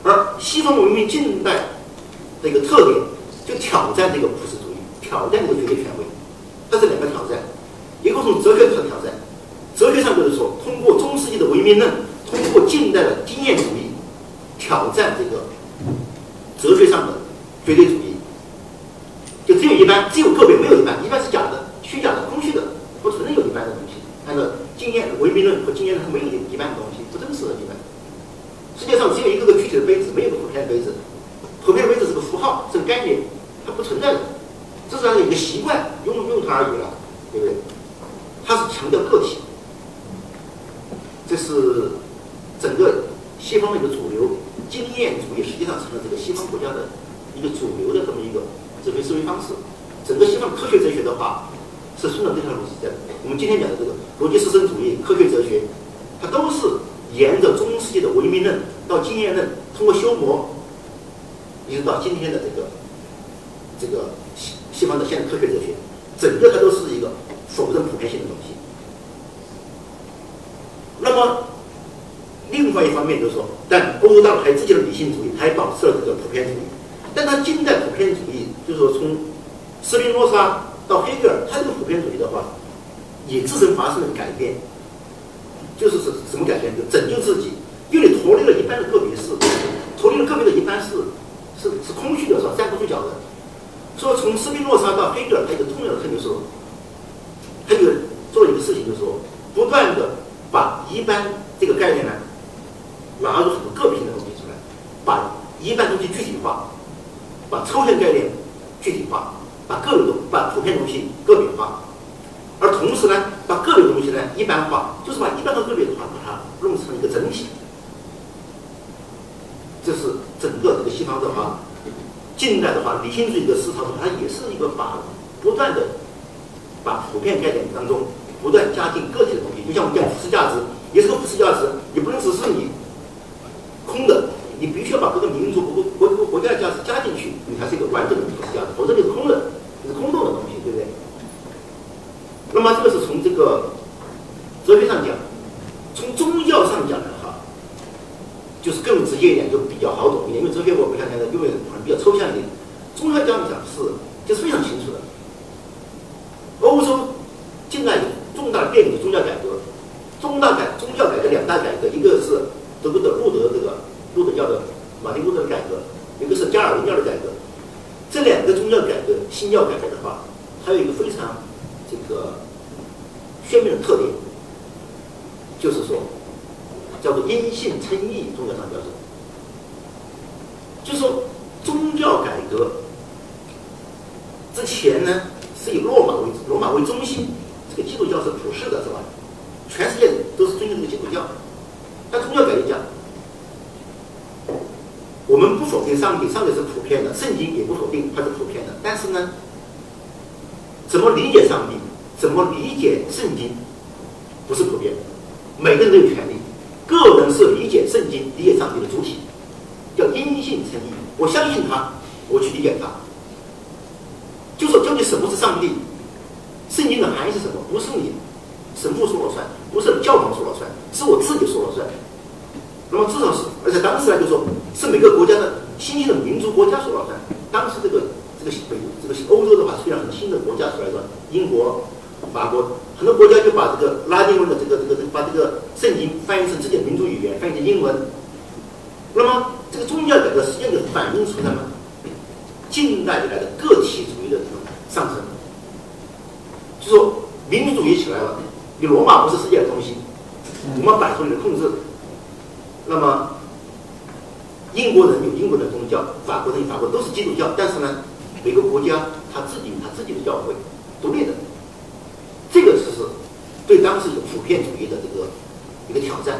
而西方文明近代的一个特点就挑战这个普世主义，挑战这个绝对权威。它是两个挑战，一个从哲学上挑战，哲学上就是说通过中世纪的唯命论，通过近代的经验主义挑战这个哲学上的绝对主义，就只有一般，只有个别，没有一般，一般是假的。虚假的、空虚的，不存在有一般的东西。按照经验唯名论和经验论，它没有一般的东西，不真实的一般。世界上只有一个个具体的杯子，没有个普遍的杯子。普遍的杯子是个符号，是个概念，它不存在的，只是一个习惯，用用它而已了，对不对？它是强调个体。是整个西方的一个主流经验主义，实际上成了这个西方国家的一个主流的这么一个哲学思维方式。整个西方科学哲学的话。是顺着这条路子的。我们今天讲的这个逻辑实证主义、科学哲学，它都是沿着中世纪的唯名论到经验论，通过修磨，一直到今天的这个这个西西方的现代科学哲学，整个它都是一个否认普遍性的东西。那么，另外一方面就是说，但欧洲大陆还有自己的理性主义，还保持了这个普遍主义。但它近代普遍主义，就是说从斯宾诺莎。到黑格尔，他这个普遍主义的话，也自身发生了改变，就是是什么改变？就拯救自己，因为你脱离了一般的个别事，脱离了个别的一般事，是是空虚的，是吧？站不住脚的。所以从斯宾诺莎到黑格尔，他一个重要的特点是，他就做一个事情，就是说，不断的把一般这个概念呢，拿出很多个别性的东西出来，把一般东西具体化，把抽象概念具体化。把个别东把普遍东西个别化，而同时呢，把个别东西呢一般化，就是把一般和个别的话把它弄成一个整体。这是整个这个西方的话，近代的话，理性主义的思潮中，它也是一个把不断的把普遍概念当中不断加进个体的东西，就像我们讲普世价值，也是个普世价值，也不能只是你空的，你必须要把各个民族、国国国国家的价值加进去，你才是一个完整的普世价值，否则你是空的，你是空洞的东西，对不对？那么这个是从这个哲学上讲，从宗教上讲的话，就是更直接一点，就比较好懂一点。因为哲学我不像现在，因为可能比较抽象一点。宗教讲讲是就是非常清楚的。欧洲近代重大的变革宗教改革，重大改宗教改革两大改革，一个是德国的路德这个路德教的马丁路德的改革，一个是加尔文教的改革。这两个宗教改革、新教改革的话，还有一个非常。这个鲜明的特点，就是说，叫做因信称义，宗教上叫做，就是说宗教改革之前呢，是以罗马为罗马为中心，这个基督教是普世的，是吧？全世界都是尊敬这个基督教。但宗教改革讲，我们不否定上帝，上帝是普遍的，圣经也不否定它是普遍的，但是呢？怎么理解上帝？怎么理解圣经？不是普遍，每个人都有权利。个人是理解圣经、理解上帝的主体，叫因信称义。我相信他，我去理解他。就说究竟什么是上帝？圣经的含义是什么？不是你神父说了算，不是教皇说了算，是我自己说了算。那么至少是，而且当时呢，就说是每个国家的新兴的民族国家说了算。当时这个。这个北这个欧洲的话，虽然很新的国家出来的，英国、法国很多国家就把这个拉丁文的这个这个把这个圣经翻译成自己的民族语言，翻译成英文。那么这个宗教改革实际上就反映出什么？近代以来的个体主义的这种上升。就说民族主义起来了，你罗马不是世界的中心，我们摆脱你的控制。那么英国人有英国的宗教，法国人有法国都是基督教，但是呢？每个国家他自己有他自己的教会，独立的，这个是是对当时一个普遍主义的这个一个挑战，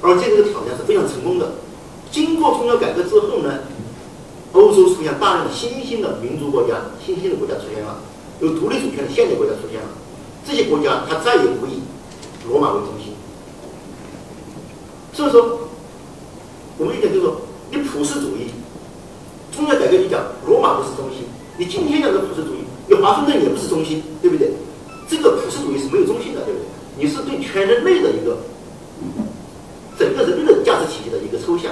而这个挑战是非常成功的。经过宗教改革之后呢，欧洲出现大量的新兴的民族国家，新兴的国家出现了，有独立主权的现代国家出现了，这些国家它再也不以罗马为中心。所以说，我们一点就是说，你普世主义。宗教改革，你讲罗马不是中心，你今天讲的普世主义，你华盛顿也不是中心，对不对？这个普世主义是没有中心的，对不对？你是对全人类的一个整个人类的价值体系的一个抽象，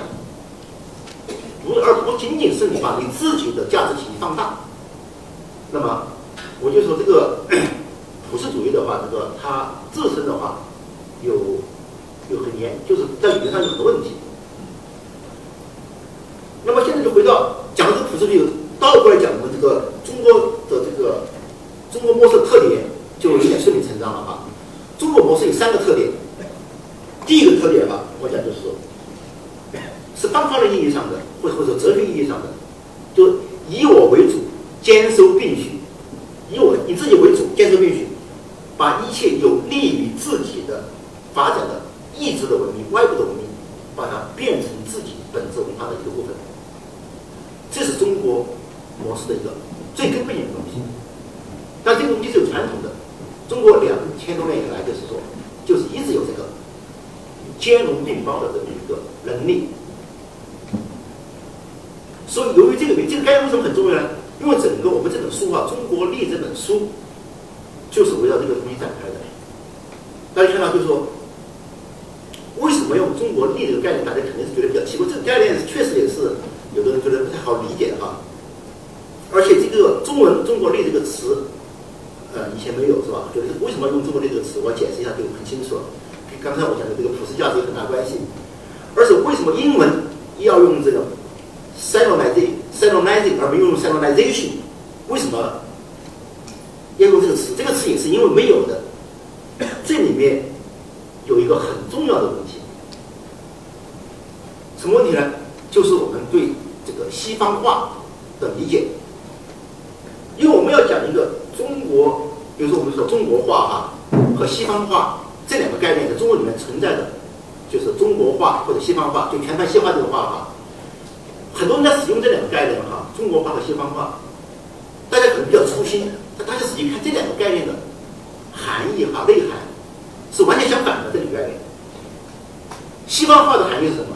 不而不仅仅是你把你自己的价值体系放大。那么，我就说这个 (clears throat) 普世主义的话，这个它自身的话有有很严，就是在理论上有很多问题。那么现在就回到。讲这个普世主义，倒过来讲，我们这个中国的这个中国模式特点就有点顺理成章了啊。中国模式有三个特点，第一个特点吧，我讲就是说，是方法论意义上的，或者或者哲学意义上的，就以我为主，兼收并蓄，以我以自己为主，兼收并蓄，把一切有利于自己的发展的意志的文明、外部的文明，把它变成自己本质文化的一个部分。这是中国模式的一个最根本的东西，但这个东西是有传统的。中国两千多年以来，就是说，就是一直有这个兼容并包的这么一个能力。所以，由于这个原因这个概念为什么很重要呢？因为整个我们这本书啊，《中国历》这本书，就是围绕这个东西展开的。大家看到，就是说，么用中国力这个概念？大家肯定是觉得比较奇怪。这个概念确实也是。有的人觉得不太好理解哈，而且这个中文“中国力”这个词，呃，以前没有是吧？就是为什么用“中国力”这个词？我解释一下就很清楚了。跟刚才我讲的这个普世价值有很大关系。而且为什么英文要用这个 “civilization” 而不用 “civilization”？为什么要用这个词？这个词也是因为没有的。这里面有一个很重要的问题，什么问题呢？就是我们对这个西方化的理解，因为我们要讲一个中国，比如说我们说中国化啊和西方化这两个概念在中国里面存在的，就是中国化或者西方化，就全盘西化这个话哈，很多人在使用这两个概念哈，中国化和西方化，大家可能比较粗心，但大家仔细看这两个概念的含义哈内涵是完全相反的这个概念。西方化的含义是什么？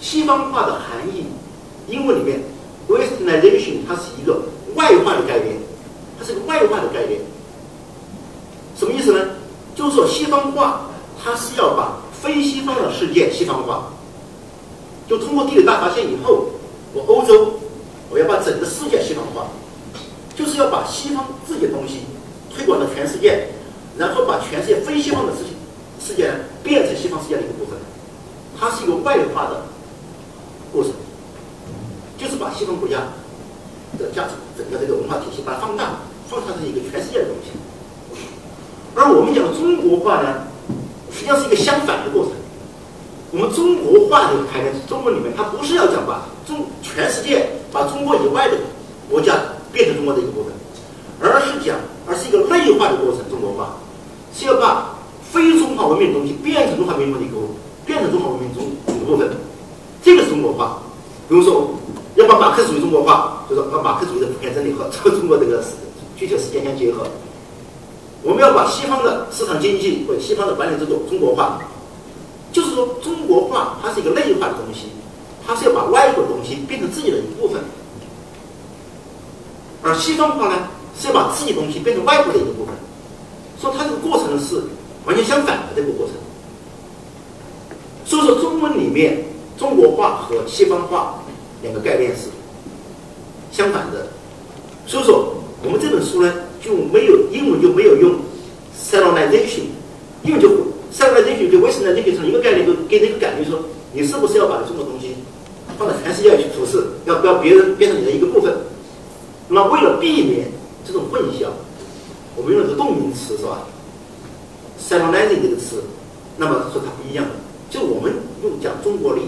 西方化的含义，英文里面 Westernization 它是一个外化的概念，它是个外化的概念。什么意思呢？就是说西方化，它是要把非西方的世界西方化。就通过地理大发现以后，我欧洲我要把整个世界西方化，就是要把西方自己的东西推广到全世界，然后把全世界非西方的事情世界变成西方世界的一个部分。它是一个外化的过程，就是把西方国家的价值整个这个文化体系把它放大，放大成一个全世界的东西。而我们讲中国化呢，实际上是一个相反的过程。我们中国化这个概念，中文里面它不是要讲把中全世界把中国以外的国家变成中国的一个部分，而是讲，而是一个内化的过程。中国化是要把非中华文明的东西变成中华民族的一个，变成中华文明中一部分。这个是中国化。比如说，要把马克思主义中国化，就是把马克思主义的普遍真理和中国这个具体实践相结合。我们要把西方的市场经济或者西方的管理制度中国化，就是说中国化它是一个内化的东西，它是要把外国的东西变成自己的一部分，而西方化呢是要把自己东西变成外国的一个部分，说它这个过程是完全相反的这个过程。所以说中文里面中国化和西方化两个概念是相反的，所以说我们这本书呢。就没有英文就没有用 s e l o n i z a t i o n 因为就 s e l o n i z a t i o n 就 Westernization 成一个概念，就给人一个感觉说，你是不是要把中国东西放在全世界去处事，要不要别人变成你的一个部分？那么为了避免这种混淆，我们用的是动名词是吧 s e l o n i z i n g 这个词，那么说它不一样，就我们用讲中国力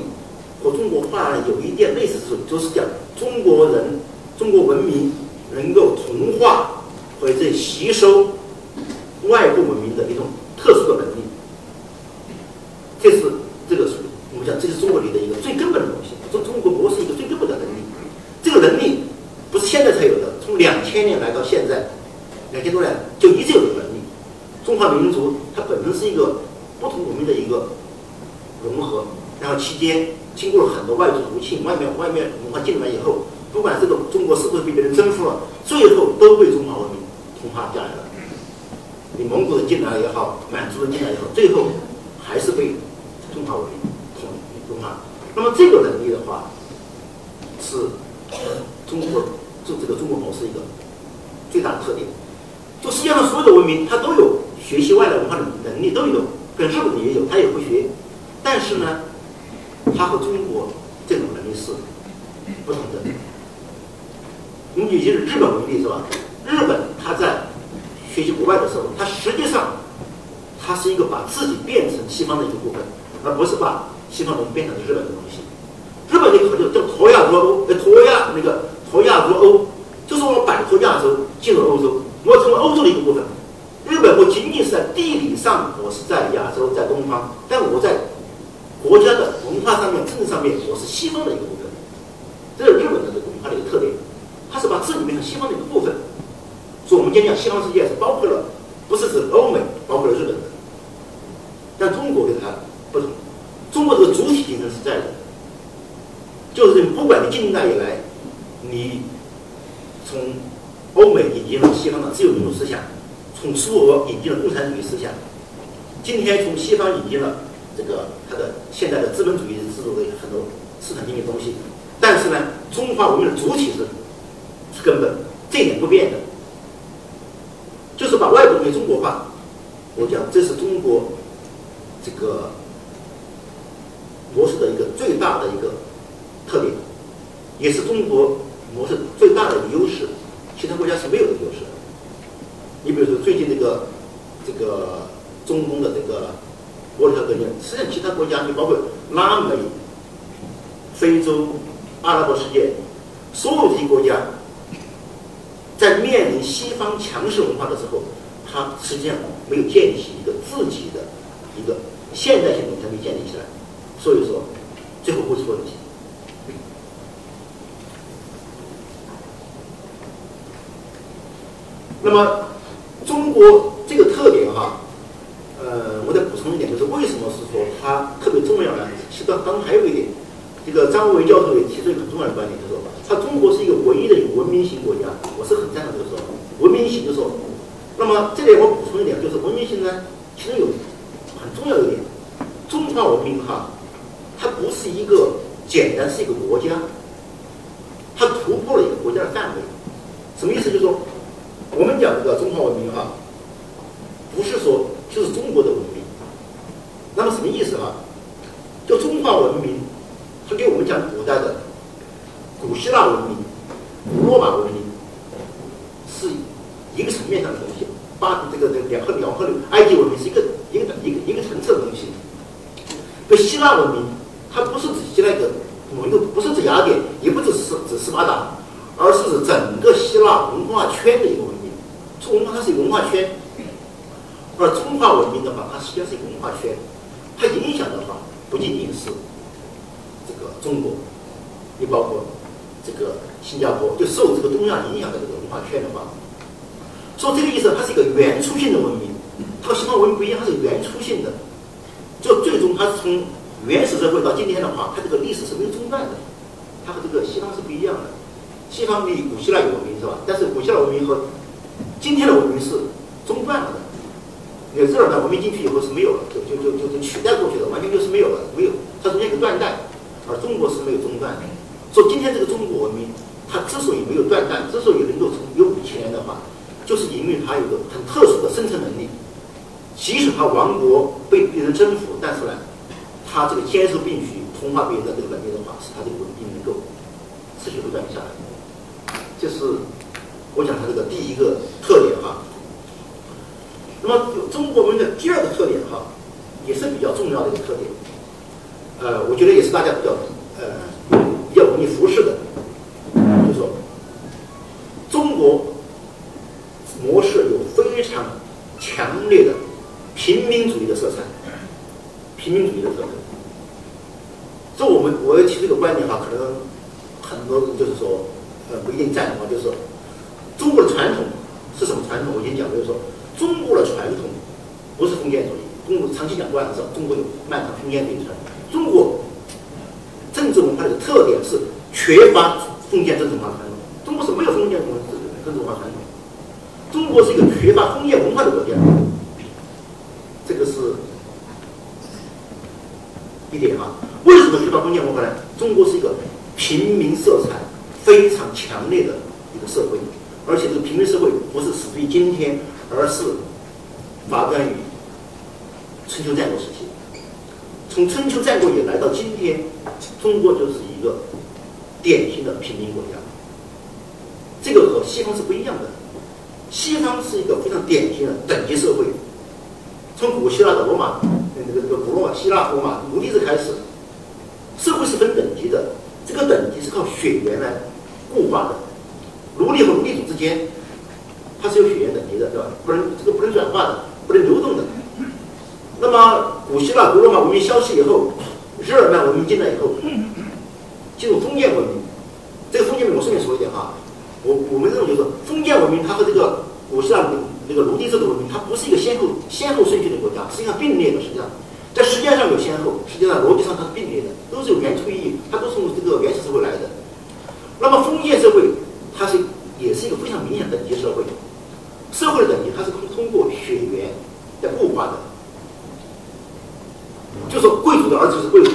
和中国画呢有一点类似处，就是讲中国人、中国文明能够同化。或者吸收外部文明的一种特殊的能力，这是这个是我们讲，这是中国里的一个最根本的东西。中中国国是一个最根本的能力，这个能力不是现在才有的，从两千年来到现在，两千多年就一直有这个能力。中华民族它本身是一个不同文明的一个融合，然后期间侵，外面外面文化进来以后，不管这个中国是不是被别人征服了，最后都被中华文明。同化下来了，你蒙古人进来了也好，满族人进来也好，最后还是被中华文明统同化。那么这个能力的话，是中国就这个中国模式一个最大的特点。就世界上所有的文明，它都有学习外来文化的能力，都有，跟日本也有，它也会学。但是呢，它和中国这种能力是不同的。我们举些日本为例，是吧？日本，他在学习国外的时候，他实际上，他是一个把自己变成西方的一个部分，而不是把西方东西变成日本的东西。日本那个叫叫脱亚入欧，呃，脱亚那个脱亚入欧，就是我摆脱亚洲进入欧洲，我成为欧洲的一个部分。日本不仅仅是在地理上，我是在亚洲，在东方，但我在国家的文化上面、政治上面，我是西方的一个部分。这是日本的这个文化的一个特点，它是把自己变成西方的一个部分。所以，我们今天讲西方世界是包括了，不是指欧美，包括了日本的。但中国跟它不同，中国这个主体精神是在的，就是不管你近代以来，你从欧美引进了西方的自由民主思想，从苏俄引进了共产主义思想，今天从西方引进了这个它的现在的资本主义制度的很多市场经济东西，但是呢，中华文明的主体是是根本，这一点不变的。就是把外国东西中国化，我讲这是中国这个模式的一个最大的一个特点，也是中国模式最大的一个优势，其他国家是没有的优势。你比如说最近这个这个中东的这个波特革命，实际上其他国家，你包括拉美、非洲、阿拉伯世界，所有这些国家。在面临西方强势文化的时候，他实际上没有建立起一个自己的一个现代性人才会建立起来，所以说最后不出问题。那么中国这个特点哈，呃，我再补充一点，就是为什么是说它特别重要呢？其实当当还有一点，这个张维教授也提出一个很重要的观点，就是说他中国是一个唯一的一个文明型国家，我是很赞同这个说法，文明型就是说，那么这里我补充一点，就是文明型呢，其实有。重要一点，中华文明哈，它不是一个简单是一个国家，它突破了一个国家的范围。什么意思？就是说，我们讲这个中华文明哈，不是说就是中国的文明。那么什么意思哈？就中华文明，它给我们讲古代的古希腊文明、古罗马文明，是一个层面上的这个这个两河两河流，埃及文明是一个一个一个一个层次的东西。这希腊文明，它不是指那个某一个，不是指雅典，也不只是指斯巴达。而是指整个希腊文化圈的一个文明，这文化它是一个文化圈，而中华文明的话，它实际上是一个文化圈，它影响的话不仅仅是这个中国，也包括这个新加坡，就受这个东亚影响的这个文化圈的话，说这个意思，它是一个原初性的文明，它和西方文明不一样，它是原初性的，就最终它是从原始社会到今天的话，它这个历史是没有中断的，它和这个西方是不一样的。西方比古希腊有文明是吧？但是古希腊文明和今天的文明是中断了的。你日耳曼文明进去以后是没有了，就就就就就取代过去的，完全就是没有了，没有。它中间一个断代，而中国是没有中断的。所以今天这个中国文明，它之所以没有断代，之所以能够从有五千年的话，就是因为它有个很特殊的生存能力。即使它亡国被别人征服，但是呢，它这个坚守必须同化别人的这个能力的话，使它这个文明能够持续不断下来。这是我讲它这个第一个特点哈。那么中国文明的第二个特点哈，也是比较重要的一个特点。呃，我觉得也是大家比较呃比较容易忽视的，平民主义的色彩。这我们我要提这个观点哈，可能很多人就是说。呃，不一定赞同，就是说，中国的传统是什么传统？我先讲，就是说，中国的传统不是封建主义。中国长期讲过的是，中国有漫长封建主义传。中国政治文化的特点是缺乏封建政治文化传统。中国是没有封建政治政治文化传统。中国是一个缺乏封建文化的国家。这个是一点啊。为什么缺乏封建文化呢？中国是一个平民色彩。非常强烈的一个社会，而且这个平民社会不是始于今天，而是发端于春秋战国时期。从春秋战国以来到今天，中国就是一个典型的平民国家。这个和西方是不一样的，西方是一个非常典型的等级社会。从古希腊的罗马，那个这个古罗马、希腊、罗马奴隶制开始，社会是分等级的，这个等级是靠血缘来。固化的奴隶和奴隶主之间，它是有血缘等级的，对吧？不能这个不能转化的，不能流动的。那么古希腊、古罗马文明消失以后，日耳曼文明进来以后，进入封建文明。这个封建文明我顺便说一点哈，我我们认为就是封建文明它和这个古希腊这个奴隶制的文明，它不是一个先后先后顺序的国家，实际上并列的。实际上在时间上有先后，实际上逻辑上它是并列的，都是有原初意义，它都是从这个原始社会来的。那么封建社会，它是也是一个非常明显的等级社会，社会的等级它是通通过血缘来固化的，就是贵族的儿子是贵族，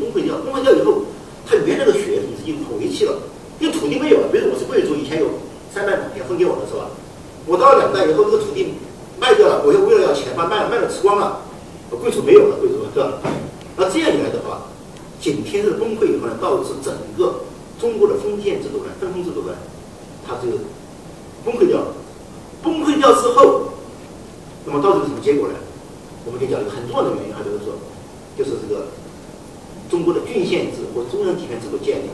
崩溃掉，崩溃掉以后，他原来的血统已经回去了，因为土地没有了。比如我是贵族，以前有三百亩田分给我的是吧？我到了两代以后，这个土地卖掉了，我又为了要钱把卖了卖了吃光了，我贵族没有了，贵族是吧？那这样一来的话，井田制崩溃以后呢，导致整个中国的封建制度呢、分封制度呢，它就崩溃掉了。崩溃掉之后，那么导致什么结果呢？我们就讲一个很重要的原因，还就是说，就是这个中国的郡县制或中央集权制度建立。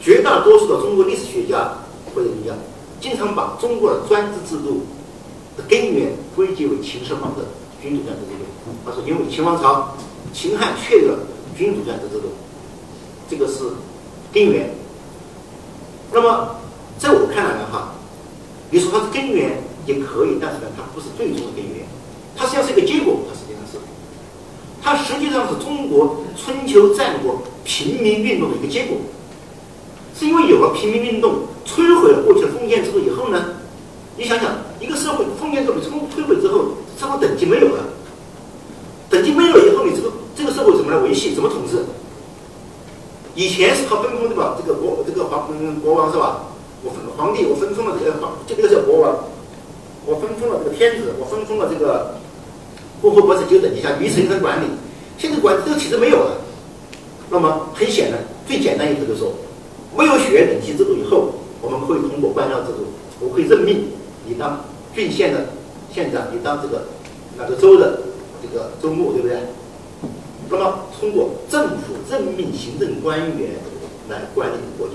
绝大多数的中国历史学家或者人家，经常把中国的专制制度的根源归结为秦始皇的君主专制制度。他说，因为秦王朝。秦汉确立了君主专制制度，这个是根源。那么，在我看来的话，你说它是根源也可以，但是呢，它不是最终的根源，它实际上是一个结果。它是，它实际上是中国春秋战国平民运动的一个结果。是因为有了平民运动，摧毁了过去的封建制度以后呢，你想想，一个社会封建制度摧摧毁之后，社会等级没有了。等级没有了以后，你这个这个社会怎么来维系？怎么统治？以前是靠分封对吧？这个国这个皇嗯国王是吧？我分皇帝，我分封了这个皇，这个叫国王。我分封了这个天子，我分封了这个共和国是九等级下一层一层管理。现在管这个体制没有了，那么很显然，最简单一个就是说，没有血缘等级制度以后，我们可以通过官僚制度，我可以任命你当郡县的县长，你当这个哪个州的。这个州牧对不对？那么通过政府任命行政官员来管理国家，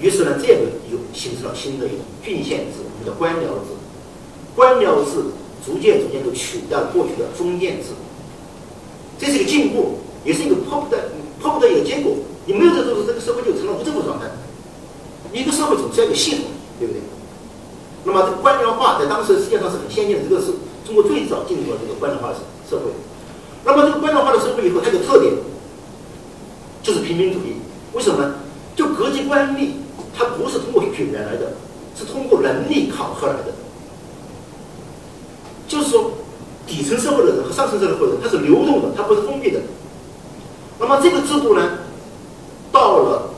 于是呢，这个又形成了新的一种郡县制，我们叫官僚制。官僚制逐渐逐渐就取代了过去的封建制度，这是一个进步，也是一个迫不得迫不得已的结果。你没有这个，这个社会就成了无政府状态。一个社会总是要有系统，对不对？那么这个官僚化在当时世界上是很先进的，这个是。中国最早进入了这个官僚化的社会，那么这个官僚化的社会以后，它有特点，就是平民主义。为什么呢？就各级官吏，它不是通过血缘来的，是通过能力考核来的。就是说，底层社会的人和上层社会的人，它是流动的，它不是封闭的。那么这个制度呢，到了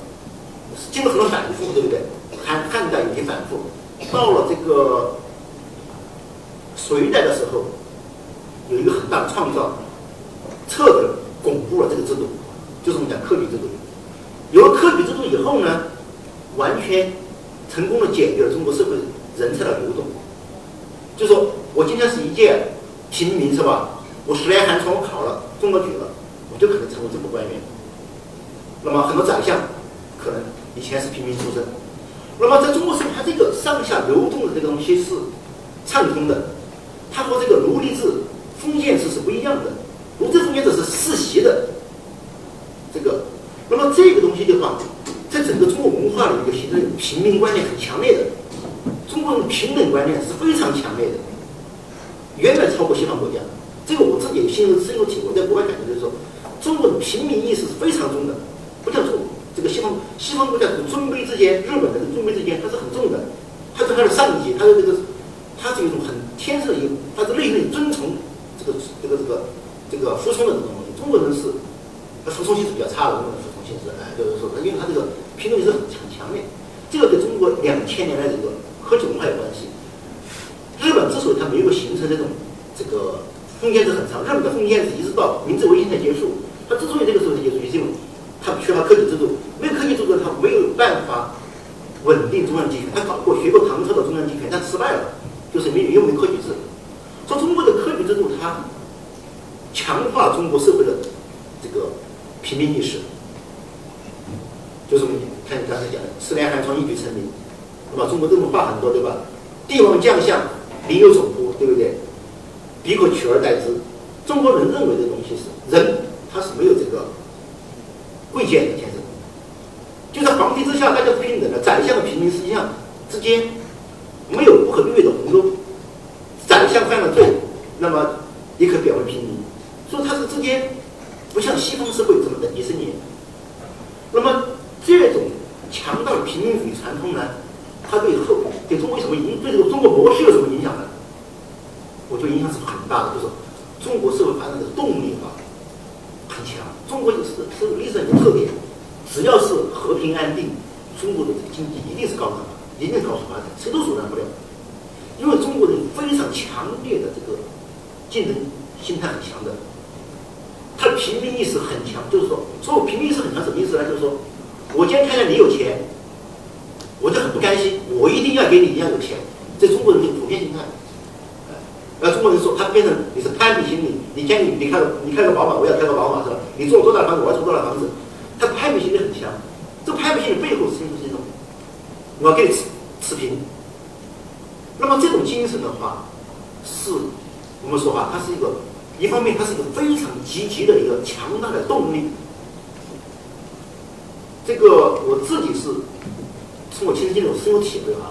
经过很多反复，对不对？汉汉代有些反复，到了这个。隋代的时候，有一个很大的创造，彻底巩固了这个制度，就是我们讲科举制度。有了科举制度以后呢，完全成功的解决了中国社会人才的流动。就说我今天是一介平民是吧？我十年寒窗我考了中了举了，我就可能成为政府官员。那么很多宰相可能以前是平民出身。那么在中国社会，它这个上下流动的这个东西是畅通的。它和这个奴隶制、封建制是不一样的。奴隶封建制是世袭的，这个，那么这个东西的话，在整个中国文化里面就形成平民观念很强烈的。中国人平等观念是非常强烈的，远远超过西方国家。这个我自己心有深有体会，在国外感觉就是说，中国的平民意识是非常重的，不像中这个西方西方国家是尊卑之间，日本的尊卑之间它是很重的，它是它的上级，它的这个，它是一种很天生的一种，它是内心遵从这个这个这个这个服从的这种东西。中国人是，他服从性是比较差的，中国人服从性是，哎，就是说，因为他这个平等意识很强强烈，这个跟中国两千年来这个科技文化有关系。日本之所以它没有形成这种这个封建制很长，日本的封建制一直到明治维新才结束，它之所以这个时候才结束，就是因为它缺乏科举制度，没有科举制度，它没有办法稳定中央集权。他搞过学过唐朝的中央集权，但失败了，就是没有因为科举制。说中国的科举制度，它强化中国社会的这个平民意识，就是我们看刚才讲的“十年寒窗一举成名”，对吧？中国这种话很多，对吧？帝王将相民有宠乎，对不对？彼可取而代之。中国人认为的东西是人，他是没有这个贵贱的天生，就在皇帝之下，大家是平等的。宰相和平民实际上之间没有不可逾越的鸿沟。宰相犯了罪，那么也可贬为平民，所以他是之间不像西方社会这么等级森严。那么这种强大的平民主义传统呢？它对后对中国什么影对这个中国模式有什么影响呢？我觉得影响是很大的，就是中国社会发展的动力啊很强。中国是是历史上一个特点，只要是和平安定，中国的经济一定是高速发展，一定高速发展，谁都阻拦不了。因为中国人非常强烈的这个竞争心态很强的，他的平民意识很强，就是说，所谓平民意识很强什么意思呢？就是说我今天看见你有钱。我就很不甘心，我一定要给你一样有钱，这中国人的普遍心态。呃，中国人说他变成你是攀比心理，你见你你开个你开个宝马，我要开个宝马是吧？你住多大房子，我要住多大房子，他攀比心理很强。这攀比心理背后实际上是一种，我要跟你持持平。那么这种精神的话，是我们说话，它是一个一方面，它是一个非常积极的一个强大的动力。这个我自己是。从我亲身经历，我深有体会哈。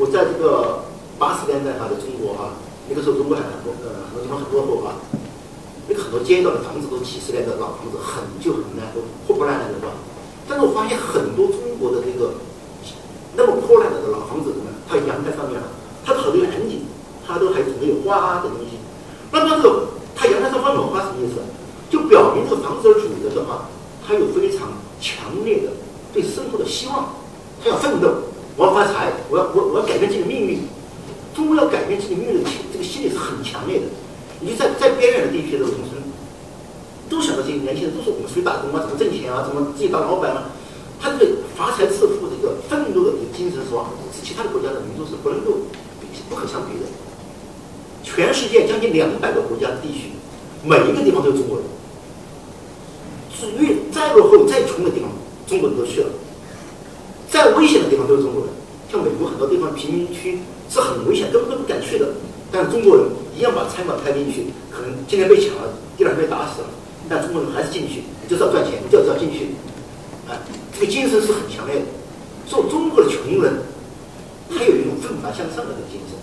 我在这个八十年代哈的中国哈，那个时候中国还很多呃很多地方很落后哈，那个很多街道的房子都几十年的老房子，很旧很烂，都破破烂烂的吧。但是我发现很多中国的这个那么破烂的老房子呢，它阳台上面啊，它好多蓝景，它都还种有花的东西。那么这个它阳台上放满花什么意思？就表明这个房子的主人的话，他有非常强烈的。对生活的希望，他要奋斗，我要发财，我要我我要改变自己的命运。中国要改变自己命运的这个心理是很强烈的。你在在边远的地区的农村，都想到这些年轻人都说我们出去打工啊，怎么挣钱啊，怎么自己当老板啊。他这个发财致富这个奋斗的这个精神是吧？是其他的国家的民族是不能够比不可相比的。全世界将近两百个国家的地区，每一个地方都有中国人。是越再落后、再穷的地方。中国人都去了，再危险的地方都是中国人。像美国很多地方贫民区是很危险，根本都不敢去的。但是中国人一样把餐馆开进去，可能今天被抢了，第二天被打死了，但中国人还是进去，就是要赚钱，就是要进去。哎，这个精神是很强烈的。做中国的穷人，他有一种奋发向上的这个精神。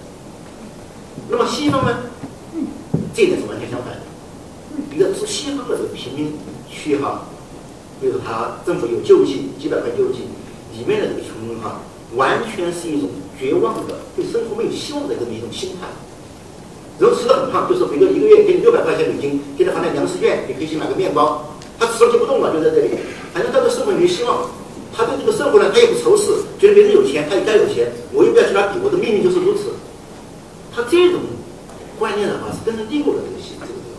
那么西方呢？这一点是完全相反的。一个是西方的这个贫民区哈。就是，他政府有救济，几百块救济，里面的这个穷人哈，完全是一种绝望的，对生活没有希望的这么一种心态。人吃的很胖，就是比如一个月给你六百块钱美金，给他发点粮食券，你可以去买个面包。他吃了就不动了，就在这里，反正他对生活没希望。他对这个生活呢，他也不仇视，觉得别人有钱，他也该有钱，我又不要去他比，我的命运就是如此。他这种观念的话，是根深蒂固的这个西这个地方。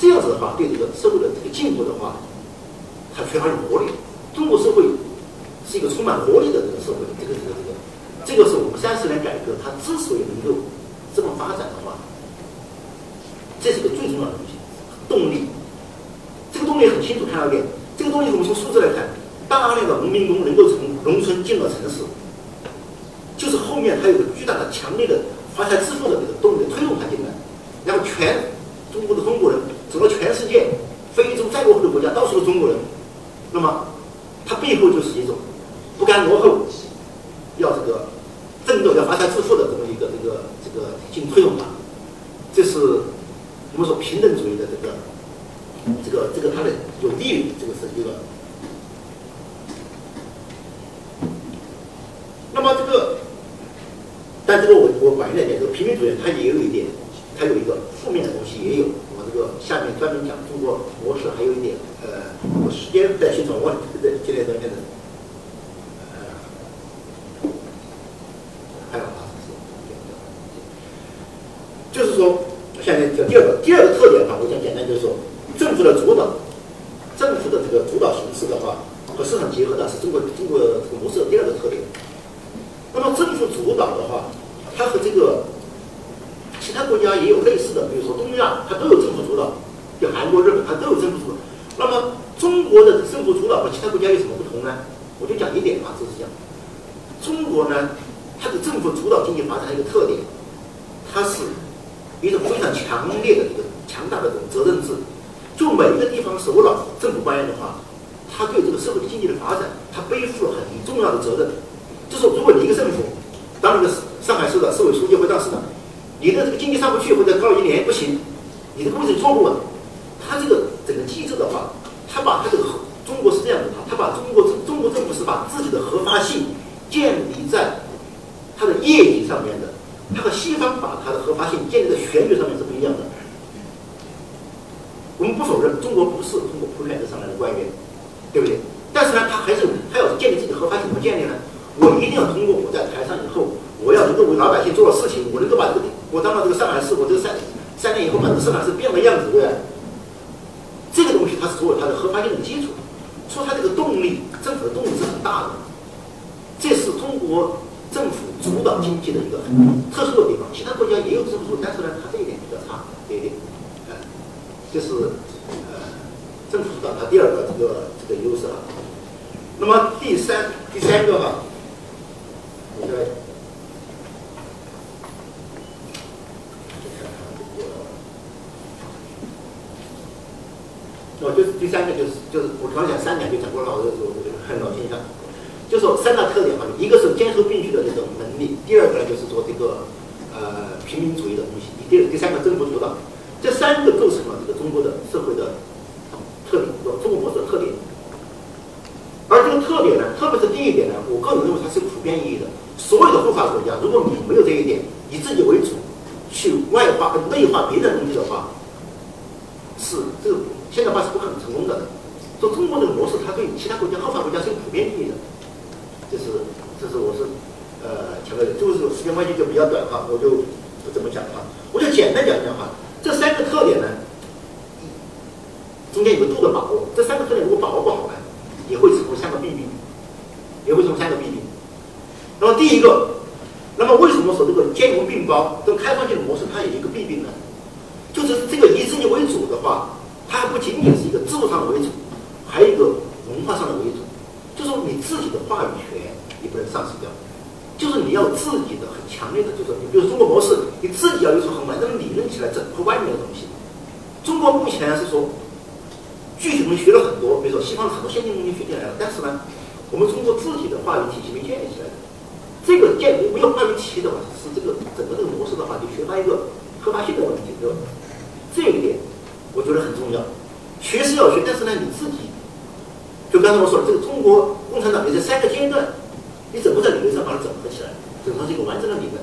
这样子的话，对这个社会的这个进步的话。它缺乏活力。中国社会是一个充满活力的这个社会，这个这个这个，这个是我们三十年改革，它之所以能够这么发展的话，这是个最重要的东西，动力。这个动力很清楚，看到一点，这个东西我们从数字来看，大量的农民工能够从农村进到城市，就是后面它有个巨大的、强烈的发财致富的这个大的。这是中国。政府主导经济的一个很特殊的地方，其他国家也有这么做，但是呢，它这一点比较差，对对，呃，这是呃政府主导它第二个这个这个优势啊。那么第三第三个哈，我再哦，就是第三个就是就是我刚才讲三点就讲过了，我我很老印象。就说三大特点嘛，一个是兼收并蓄的这种能力，第二个呢就是说这个呃平民主义的东西，第第三个政府主导，这三个构成了这个中国的社会的特点，中国模式的特点。而这个特点呢，特别是第一点呢，我个人认为它是普遍意义的。所有的后发国家，如果你没有这一点，以自己为主，去外化内化别的东西的话，是这个现代化是不可能成功的。说中国这个模式，它对其他国家后发国家是有普遍意义的。这是，这是我是，呃，强调的，就是时间关系就比较短哈，我就不怎么讲哈，我就简单讲一讲哈。这三个特点呢，中间有个度的把握，这三个特点如果把握不好呢，也会成为三个弊病，也会成为三个弊病。那么第一个，那么为什么说这个兼容并包、这个开放性的模式它有一个弊病呢？就是这个以自己为主的话，它不仅仅是一个制度上的为主，还有一个文化上的为主。就说你自己的话语权你不能丧失掉，就是你要自己的很强烈的，就是你比如中国模式，你自己要有所很完整的理论起来整合外面的东西。中国目前是说具体我们学了很多，比如说西方很多先进东西学进来了，但是呢，我们中国自己的话语体系没建立起来。这个建没有话语体系的话，是这个整个这个模式的话，就缺乏一个合法性的问题，对吧？这一点我觉得很重要。学是要学，但是呢，你自己。就刚才我说的，这个中国共产党的这三个阶段，你怎么在理论上把它整合起来，整合成一个完整的理论？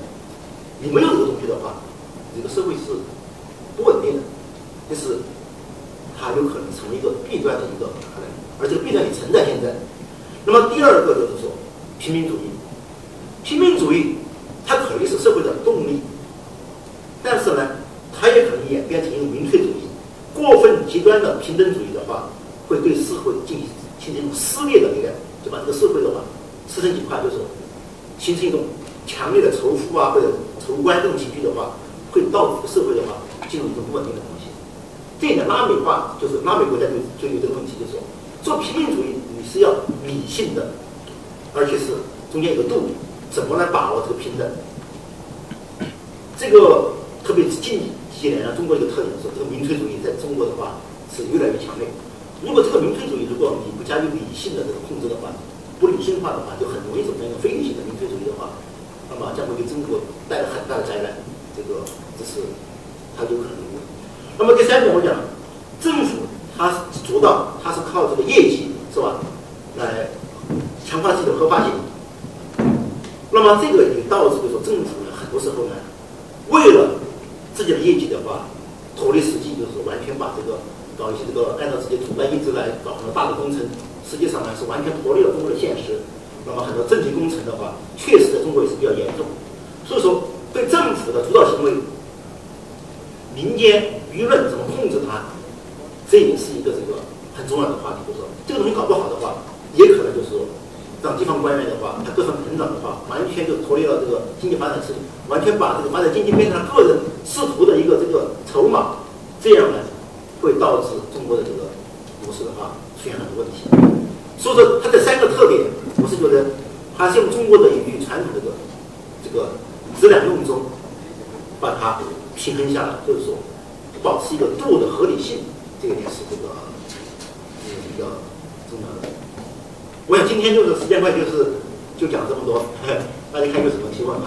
你没有这个东西的话，这个社会是不稳定的，就是它有可能成为一个弊端的一个可能，而这个弊端也存在现在。那么第二个就是说平民主义，平民主义它可能是社会的动力，但是呢，它也可能演变成一个民粹主义，过分极端的平等主义的话，会对社会进行。形成一种撕裂的力量，就把这个社会的话撕成几块，就是形成一种强烈的仇富啊或者仇官这种情绪的话，会导致社会的话进入一种不稳定的东西。这一点拉美化就是拉美国家就就有这个问题，就是说做平民主义你是要理性的，而且是中间有个度，怎么来把握这个平等？这个特别是近几年啊，中国一个特点是这个民粹主义在中国的话是越来越强烈。如果这个民粹主义，如果你不加以理性的这个控制的话，不理性化的话，就很容易走向一个非理性的民粹主义的话，那么将会给中国带来很大的灾难。这个这是它有可能的。那么第三点，我讲政府它是主导，它是靠这个业绩是吧，来强化自己的合法性。那么这个也导致，就说政府呢，很多时候呢，为了自己的业绩的话，脱离实际，就是完全把这个搞一些这个按照自己的主观意志来搞很多大的工程，实际上呢是完全脱离了中国的现实。那么很多政绩工程的话，确实在中国也是比较严重。所以说，对政府的主导行为，民间舆论怎么控制它，这也是一个这个很重要的话题。就是说，这个东西搞不好的话，也可能就是说，让地方官员的话，他各方成长的话，完全就脱离了这个经济发展事完全把这个发展经济变成了个人仕途的一个这个筹码，这样呢，会导致中国的这个模式的话出现很多问题。所以说，它这三个特点，我是觉得，它是用中国的一句传统这个这个质量用中，把它平衡下来，就是说，保持一个度的合理性，这个点是这个比较重要的。我想今天就是时间快，就是就讲这么多，(laughs) 大家看有什么提问哈？